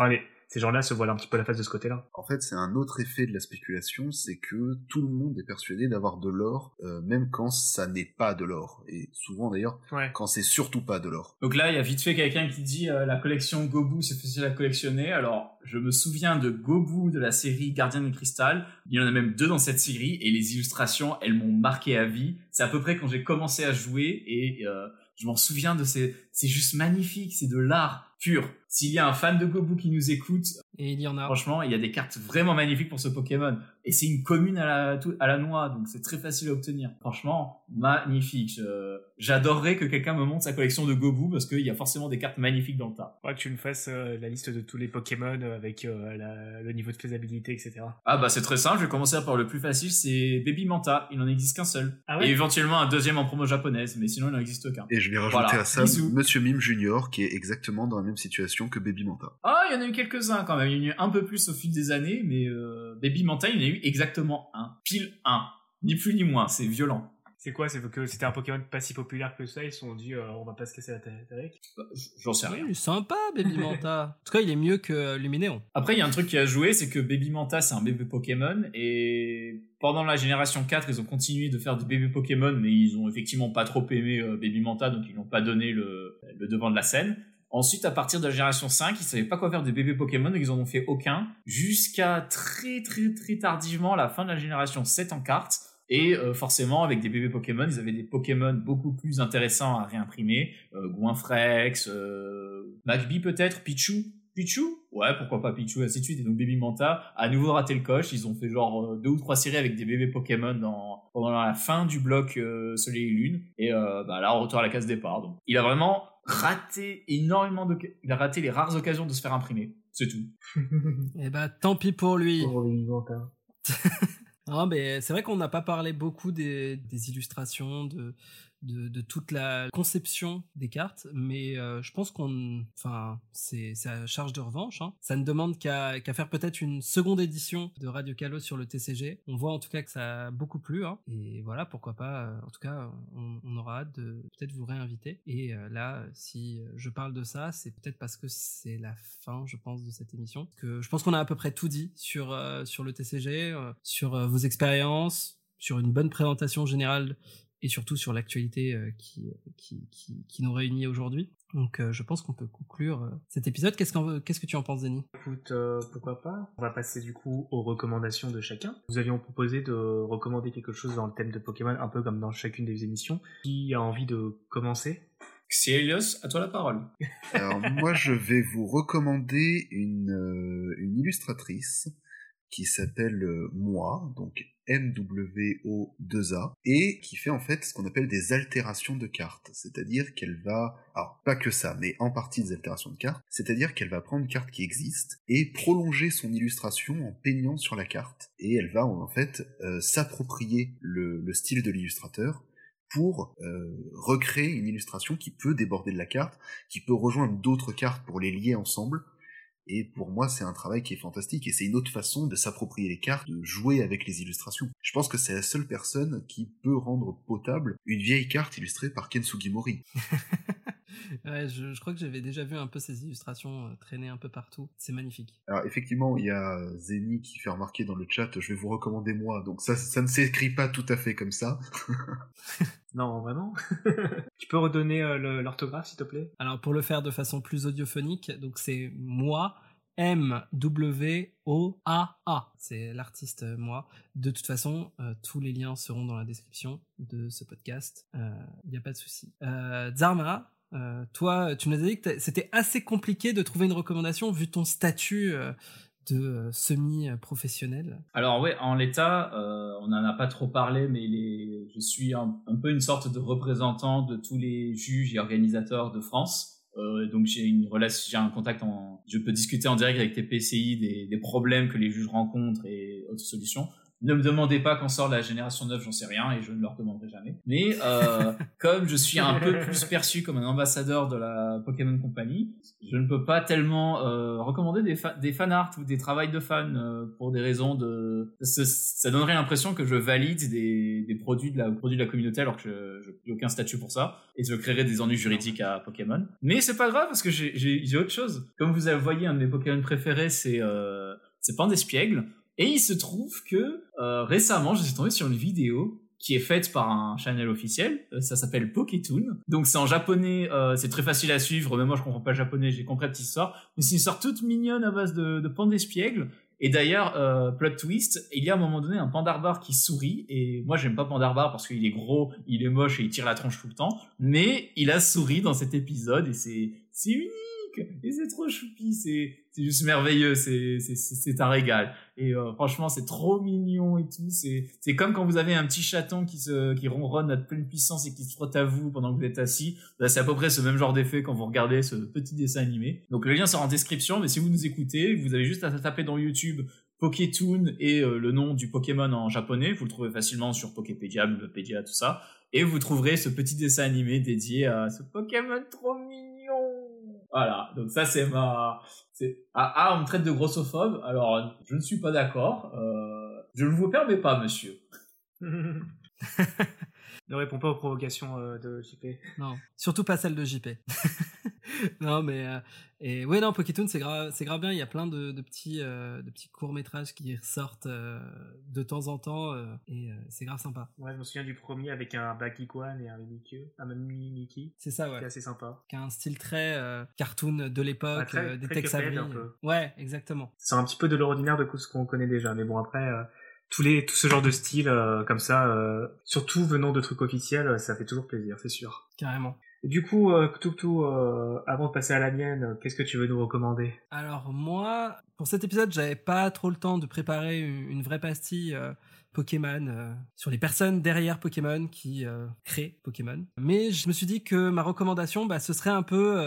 Ces gens-là se voilent un petit peu la face de ce côté-là. En fait, c'est un autre effet de la spéculation, c'est que tout le monde est persuadé d'avoir de l'or, euh, même quand ça n'est pas de l'or. Et souvent d'ailleurs, Ouais. quand c'est surtout pas de l'or. Donc là, il y a vite fait quelqu'un qui dit euh, la collection Gobu, c'est facile à collectionner. Alors, je me souviens de Gobu de la série Gardien du Cristal. Il y en a même deux dans cette série et les illustrations, elles m'ont marqué à vie. C'est à peu près quand j'ai commencé à jouer et euh, je m'en souviens de ces... C'est juste magnifique, c'est de l'art S'il y a un fan de Gobu qui nous écoute, Et il y en a. Franchement, il y a des cartes vraiment magnifiques pour ce Pokémon. Et c'est une commune à la, tout- à la noix, donc c'est très facile à obtenir. Franchement, magnifique. J'adorerais que quelqu'un me montre sa collection de Gobu, parce qu'il y a forcément des cartes magnifiques dans le tas. Ouais, que tu me fasses euh, la liste de tous les Pokémon euh, avec euh, la- le niveau de faisabilité, etc. Ah bah c'est très simple, je vais commencer par le plus facile, c'est Baby Manta. Il n'en existe qu'un seul. Ah ouais Et éventuellement un deuxième en promo japonaise, mais sinon il n'en existe qu'un. Et je vais rajouter Voilà. à ça Bisous. Monsieur Mime Junior, qui est exactement dans la même situation que Baby Manta. Ah, il y en a eu quelques-uns quand même. Il y en a eu un peu plus au fil des années, mais euh, Baby Manta, il y en a eu exactement un. Pile un. Ni plus ni moins, c'est violent. C'est quoi C'est que c'était un Pokémon pas si populaire que ça, ils se sont dit euh, on va pas se casser la tête avec. Bah, J'en sais rien. Il est sympa, Baby Manta. en tout cas, il est mieux que Luminéon. Après, il y a un truc qui a joué, c'est que Baby Manta, c'est un bébé Pokémon, et pendant la génération 4, ils ont continué de faire des bébés Pokémon, mais ils ont effectivement pas trop aimé euh, Baby Manta, donc ils n'ont pas donné le, le devant de la scène. Ensuite, à partir de la génération 5, ils savaient pas quoi faire des bébés Pokémon, donc ils en ont fait aucun, jusqu'à très très très tardivement la fin de la génération 7 en cartes. Et euh, forcément, avec des bébés Pokémon, ils avaient des Pokémon beaucoup plus intéressants à réimprimer. Euh, Goinfrex, euh, Magby peut-être, Pichu. Pichu Ouais, pourquoi pas Pichu, ainsi de suite. Et donc Baby Manta à nouveau raté le coche. Ils ont fait genre euh, deux ou trois séries avec des bébés Pokémon dans, pendant la fin du bloc euh, Soleil et Lune. Et euh, bah, là, on retourne à la case départ. Donc, il a vraiment raté énormément de... Il a raté les rares occasions de se faire imprimer. C'est tout. Et bah, tant pis pour lui. Manta. Non, mais c'est vrai qu'on n'a pas parlé beaucoup des, des illustrations, de, de, toute la conception des cartes, mais euh, je pense qu'on, enfin, c'est à charge de revanche. Hein. Ça ne demande qu'à faire peut-être une seconde édition de Radio Kalos sur le TCG. On voit en tout cas que ça a beaucoup plu, hein. et voilà, pourquoi pas. euh, En tout cas, on, aura hâte de peut-être vous réinviter. Et euh, là, si je parle de ça, c'est peut-être parce que c'est la fin, je pense, de cette émission. Que je pense qu'on a à peu près tout dit sur sur le TCG, sur vos expériences, sur une bonne présentation générale et surtout sur l'actualité euh, qui, qui, qui, qui nous réunit aujourd'hui. Donc euh, je pense qu'on peut conclure euh, cet épisode. Qu'est-ce, qu'en- qu'est-ce que tu en penses, Denis? Écoute, euh, pourquoi pas? On va passer du coup aux recommandations de chacun. Nous avions proposé de recommander quelque chose dans le thème de Pokémon, un peu comme dans chacune des émissions. Qui a envie de commencer? Xelios, à toi la parole. Alors moi, je vais vous recommander une, euh, une illustratrice qui s'appelle euh, Moi, donc M-W-O-2-A, et qui fait en fait ce qu'on appelle des altérations de cartes. C'est-à-dire qu'elle va, alors pas que ça, mais en partie des altérations de cartes, c'est-à-dire qu'elle va prendre une carte qui existe et prolonger son illustration en peignant sur la carte. Et elle va en fait euh, s'approprier le, le style de l'illustrateur pour euh, recréer une illustration qui peut déborder de la carte, qui peut rejoindre d'autres cartes pour les lier ensemble. Et pour moi, c'est un travail qui est fantastique et c'est une autre façon de s'approprier les cartes, de jouer avec les illustrations. Je pense que c'est la seule personne qui peut rendre potable une vieille carte illustrée par Ken Sugimori. ouais, je, je crois que j'avais déjà vu un peu ces illustrations euh, traîner un peu partout. C'est magnifique. Alors effectivement, il y a Zeni qui fait remarquer dans le chat, je vais vous recommander moi. Donc ça, ça ne s'écrit pas tout à fait comme ça. Non, vraiment Tu peux redonner euh, l'orthographe, s'il te plaît? Alors pour le faire de façon plus audiophonique, donc c'est moi. M-W-O-A-A. C'est l'artiste euh, moi. De toute façon, euh, tous les liens seront dans la description de ce podcast. Il n'y a pas de souci. Euh, Zarma, euh, toi, tu nous as dit que c'était assez compliqué de trouver une recommandation vu ton statut euh, de euh, semi-professionnel. Alors ouais, en l'état, euh, on n'en a pas trop parlé, mais je suis un peu une sorte de représentant de tous les juges et organisateurs de France. Euh, donc j'ai une relation, j'ai un contact en, je peux discuter en direct avec tes PCI des, des problèmes que les juges rencontrent et autres solutions. Ne me demandez pas quand sort la génération 9, j'en sais rien et je ne leur demanderai jamais. Mais euh, comme je suis un peu plus perçu comme un ambassadeur de la Pokémon Company, je ne peux pas tellement euh, recommander des, fa- des fan art ou des travails de fans euh, pour des raisons de... Ça, ça donnerait l'impression que je valide des, des produits, de la, produits de la communauté alors que je n'ai aucun statut pour ça et je créerais des ennuis juridiques à Pokémon. Mais c'est pas grave parce que j'ai- autre chose. Comme vous voyé, un de mes Pokémon préférés, c'est euh, c'est Pandespiègle. Et il se trouve que euh, récemment, je suis tombé sur une vidéo qui est faite par un channel officiel. Euh, Ça s'appelle Pokétoon. Donc c'est en japonais, euh, c'est très facile à suivre. Même moi, je comprends pas le japonais, j'ai compris la petite histoire. Mais c'est une histoire toute mignonne à base de, de pandespiègle. Et d'ailleurs, euh, plot twist, il y a à un moment donné un pandarbar qui sourit. Et moi, j'aime pas pandarbar parce qu'il est gros, il est moche et il tire la tronche tout le temps. Mais il a souri dans cet épisode et c'est c'est unique. Et c'est trop choupi, c'est c'est juste merveilleux, c'est un régal. Et euh, franchement, c'est trop mignon et tout. C'est comme quand vous avez un petit chaton qui se qui ronronne à pleine puissance et qui se frotte à vous pendant que vous êtes assis. Là, c'est à peu près ce même genre d'effet quand vous regardez ce petit dessin animé. Donc le lien sera en description, mais si vous nous écoutez, vous avez juste à taper dans YouTube Pokétoon et euh, le nom du Pokémon en japonais. Vous le trouvez facilement sur Poképédia, Bibliopédia, tout ça. Et vous trouverez ce petit dessin animé dédié à ce Pokémon trop mignon. Voilà, donc ça c'est ma... Ah, ah, on me traite de grossophobe, alors je ne suis pas d'accord. Euh, je ne vous permets pas, monsieur. Ne réponds pas aux provocations euh, de JP. Non, surtout pas celle de JP. non, mais euh, et ouais, non, Pokétoon, c'est grave, c'est grave bien. Il y a plein de, de petits, euh, de petits courts métrages qui ressortent euh, de temps en temps euh, et euh, c'est grave sympa. Ouais, je me souviens du premier avec un Bakiguan et un Mimikyu, un Mimi Mickey. C'est ça, ouais. assez sympa. Qui a un style très euh, cartoon de l'époque, euh, des très Tex Cuphead, Avery. un peu. Ouais, exactement. C'est un petit peu de l'ordinaire de ce qu'on connaît déjà, mais bon après. Tous les, tout ce genre de style euh, comme ça, euh, surtout venant de trucs officiels, euh, ça fait toujours plaisir, c'est sûr. Carrément. Du coup, euh, euh, avant de passer à la mienne, qu'est-ce que tu veux nous recommander? Alors moi, pour cet épisode, j'avais pas trop le temps de préparer une, une vraie pastille euh, Pokémon sur les personnes derrière Pokémon qui créent Pokémon. Mais je me suis dit que ma recommandation, bah, ce serait un peu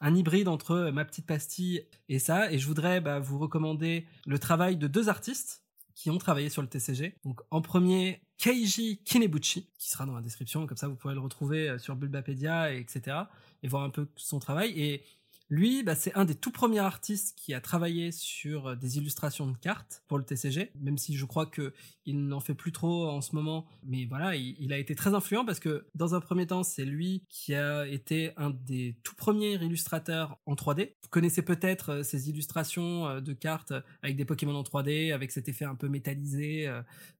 un hybride entre ma petite pastille et ça. Et je voudrais bah, vous recommander le travail de deux artistes qui ont travaillé sur le TCG. Donc en premier, Keiji Kinebuchi, qui sera dans la description, comme ça vous pourrez le retrouver euh, sur Bulbapedia, et etc. et voir un peu son travail. Et lui, bah, c'est un des tout premiers artistes qui a travaillé sur euh, des illustrations de cartes pour le TCG, même si je crois que il n'en fait plus trop en ce moment. Mais voilà, il, a été très influent parce que dans un premier temps, c'est lui qui a été un des tout premiers illustrateurs en 3D. Vous connaissez peut-être euh, ces illustrations euh, de cartes avec des Pokémon en 3D, avec cet effet un peu métallisé,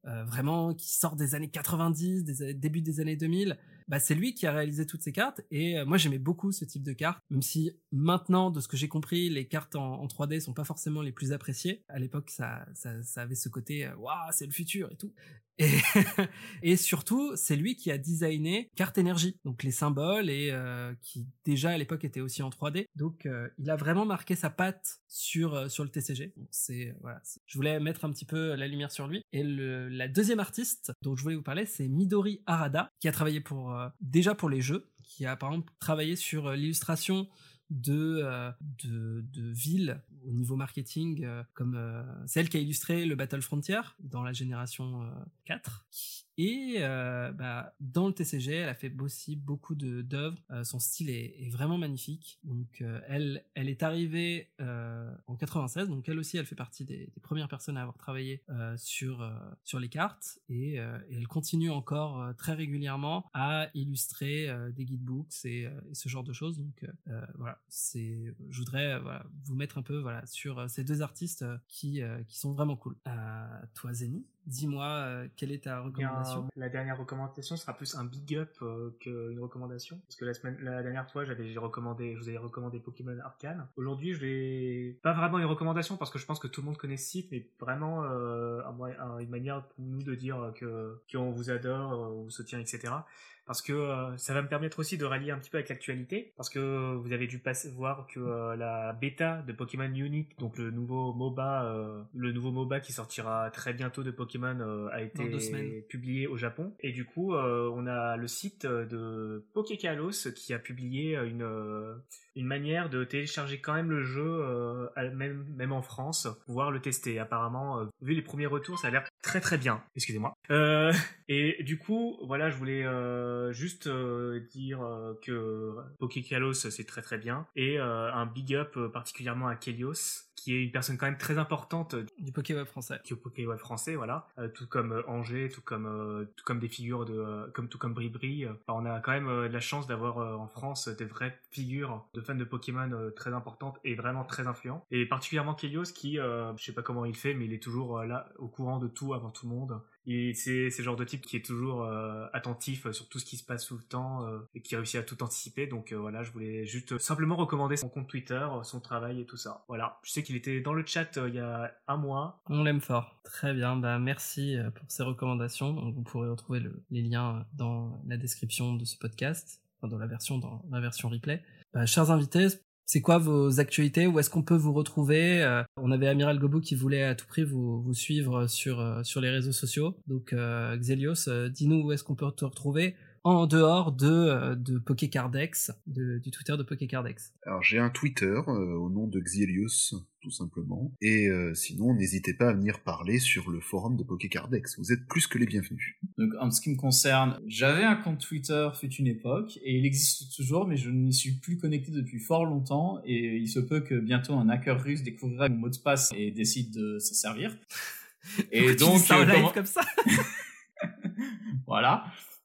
vraiment qui sort des années 90, des début des années 2000 bah, c'est lui qui a réalisé toutes ces cartes et euh, moi j'aimais beaucoup ce type de cartes, même si maintenant, de ce que j'ai compris, les cartes en, 3D sont pas forcément les plus appréciées. À l'époque, ça, ça, avait ce côté, euh, waouh, c'est le futur et tout. Et, surtout, c'est lui qui a designé Carte Énergie, donc les symboles et euh, qui déjà à l'époque était aussi en 3D. Donc il a vraiment marqué sa patte sur sur le TCG. c'est voilà, je voulais mettre un petit peu la lumière sur lui. Et la deuxième artiste dont je voulais vous parler, c'est Midori Arada, qui a travaillé pour euh, déjà pour les jeux, qui a par exemple travaillé sur euh, l'illustration de, euh, de, de villes au niveau marketing, comme celle qui a illustré le Battle Frontier dans la génération 4, et euh, bah, dans le TCG, elle a fait aussi beaucoup d'œuvres. Euh, son style est, vraiment magnifique. Donc euh, elle, elle est arrivée en 96. Donc elle aussi, elle fait partie des, premières personnes à avoir travaillé sur sur les cartes et, elle continue encore très régulièrement à illustrer des guidebooks et, et, ce genre de choses. Donc voilà, c'est, je voudrais vous mettre un peu voilà sur ces deux artistes qui qui sont vraiment cool. toi, Zeni Dis-moi, quelle est ta recommandation La dernière recommandation sera plus un big up euh, qu'une recommandation. Parce que la, semaine, la dernière fois, j'avais recommandé, je vous avais recommandé Pokémon Arcane. Aujourd'hui, je vais pas vraiment une recommandation parce que je pense que tout le monde connaît ce site, mais vraiment euh, une manière pour nous de dire que qu'on vous adore, on vous soutient, etc parce que euh, ça va me permettre aussi de rallier un petit peu avec l'actualité, parce que vous avez dû passer, voir que euh, la bêta de Pokémon Unit, donc le nouveau MOBA, euh, le nouveau MOBA qui sortira très bientôt de Pokémon a été publié au Japon, et du coup on a le site de Pokékalos qui a publié une une manière de télécharger quand même le jeu même même en France, pouvoir le tester. Apparemment, vu les premiers retours, ça a l'air très très bien. Excusez-moi. et du coup, voilà, je voulais euh, juste euh, dire euh, que Pokékalos c'est très très bien et un big up particulièrement à Kelios qui est une personne quand même très importante du Pokéweb français. Au Pokéweb français, voilà. tout comme Angers, tout comme tout comme des figures de comme tout comme Bribri. on a quand même de la chance d'avoir en France des vraies figures de fans de Pokémon très importantes et vraiment très influents. Et particulièrement Kelios qui, je sais pas comment il fait, mais il est toujours là au courant de tout avant tout le monde. C'est ce genre de type qui est toujours attentif sur tout ce qui se passe tout le temps euh, et qui réussit à tout anticiper. Donc euh, voilà, je voulais juste simplement recommander son compte Twitter, son travail et tout ça. Voilà, je sais qu'il était dans le chat euh, il y a un mois. On l'aime fort. Très bien, bah merci pour ces recommandations. Vous pourrez retrouver les liens dans la description de ce podcast, dans la version dans la version replay. Bah, chers invités, c'est quoi vos actualités? Où est-ce qu'on peut vous retrouver? On avait Amiral Gobu qui voulait à tout prix vous, vous suivre sur, sur les réseaux sociaux. Donc Xelios, dis-nous où est-ce qu'on peut te retrouver en dehors de, euh, de Pokécardex, de, du Twitter de Pokécardex Alors j'ai un Twitter euh, au nom de Xilius, tout simplement. Et euh, sinon, n'hésitez pas à venir parler sur le forum de Pokécardex. Vous êtes plus que les bienvenus. Donc en ce qui me concerne, j'avais un compte Twitter fut une époque, et il existe toujours, mais je n'y suis plus connecté depuis fort longtemps, et il se peut que bientôt un hacker russe découvrira mon mot de passe et décide de s'en servir. Et donc, ça comme ça? voilà.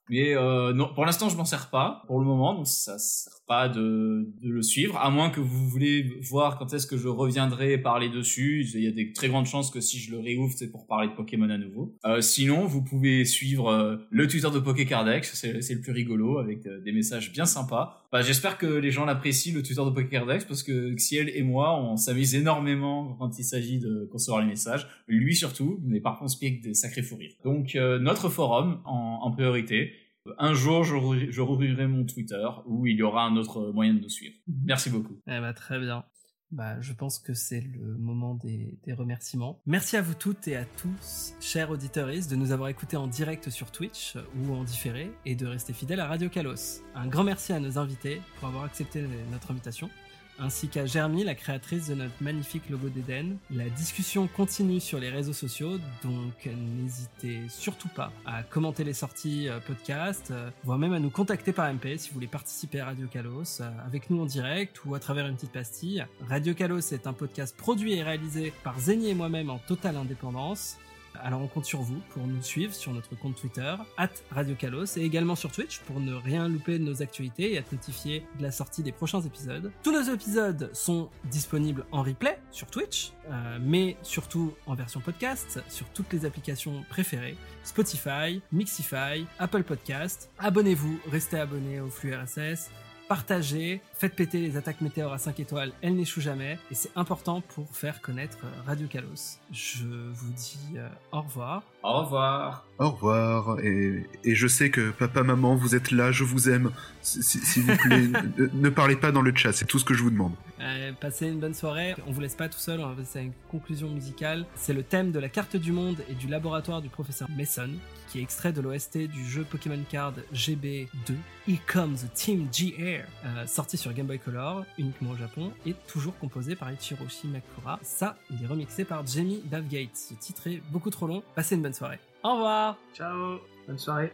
Mais euh, non, pour l'instant, je m'en sers pas pour le moment, donc ça sert pas de, de, le suivre, à moins que vous voulez voir quand est-ce que je reviendrai parler dessus. Il y a des très grandes chances que si je le réouvre, c'est pour parler de Pokémon à nouveau. Euh, sinon, vous pouvez suivre euh, le Twitter de Pokécardex, c'est le plus rigolo, avec euh, des messages bien sympas. Bah, J'espère que les gens l'apprécient, le Twitter de Pokécardex, parce que Xiel et moi, on s'amuse énormément quand il s'agit de concevoir les messages. Lui surtout, mais par contre, on des sacrés fous rires. Donc, euh, notre forum en, en priorité un jour, je, rouvrirai mon Twitter où il y aura un autre moyen de nous suivre. Merci beaucoup. Eh ben, très bien. Bah, je pense que c'est le moment des, remerciements. Merci à vous toutes et à tous, chers auditeurs, de nous avoir écoutés en direct sur Twitch ou en différé et de rester fidèles à Radio Kalos. Un grand merci à nos invités pour avoir accepté notre invitation. Ainsi qu'à Germy, la créatrice de notre magnifique logo d'Eden. La discussion continue sur les réseaux sociaux, donc n'hésitez surtout pas à commenter les sorties euh, podcast, euh, voire même à nous contacter par MP si vous voulez participer à Radio Kalos, euh, avec nous en direct ou à travers une petite pastille. Radio Kalos est un podcast produit et réalisé par Zeni et moi-même en totale indépendance. Alors on compte sur vous pour nous suivre sur notre compte Twitter, at Radio Kalos, et également sur Twitch pour ne rien louper de nos actualités et être notifié de la sortie des prochains épisodes. Tous nos épisodes sont disponibles en replay sur Twitch, euh, mais surtout en version podcast sur toutes les applications préférées, Spotify, Mixify, Apple Podcast. Abonnez-vous, restez abonnés au flux RSS partagez, faites péter les attaques météores à 5 étoiles, elles n'échouent jamais, et c'est important pour faire connaître euh, Radio Kalos. Je vous dis euh, au revoir. Au revoir. Au revoir. Et, et je sais que papa, maman, vous êtes là, je vous aime. S'il vous plaît, ne, ne parlez pas dans le chat, c'est tout ce que je vous demande. Euh, passez une bonne soirée. On vous laisse pas tout seul, on va passer à une conclusion musicale. C'est le thème de la carte du monde et du laboratoire du professeur Mason, qui est extrait de l'OST du jeu Pokémon Card GB2, Here Comes the Team GR, euh, sorti sur Game Boy Color, uniquement au Japon, et toujours composé par Ichiro Shimakura. Ça, il est remixé par Jamie Davgate. Ce titre est beaucoup trop long. Passez une bonne soirée. Au revoir Ciao, bonne soirée.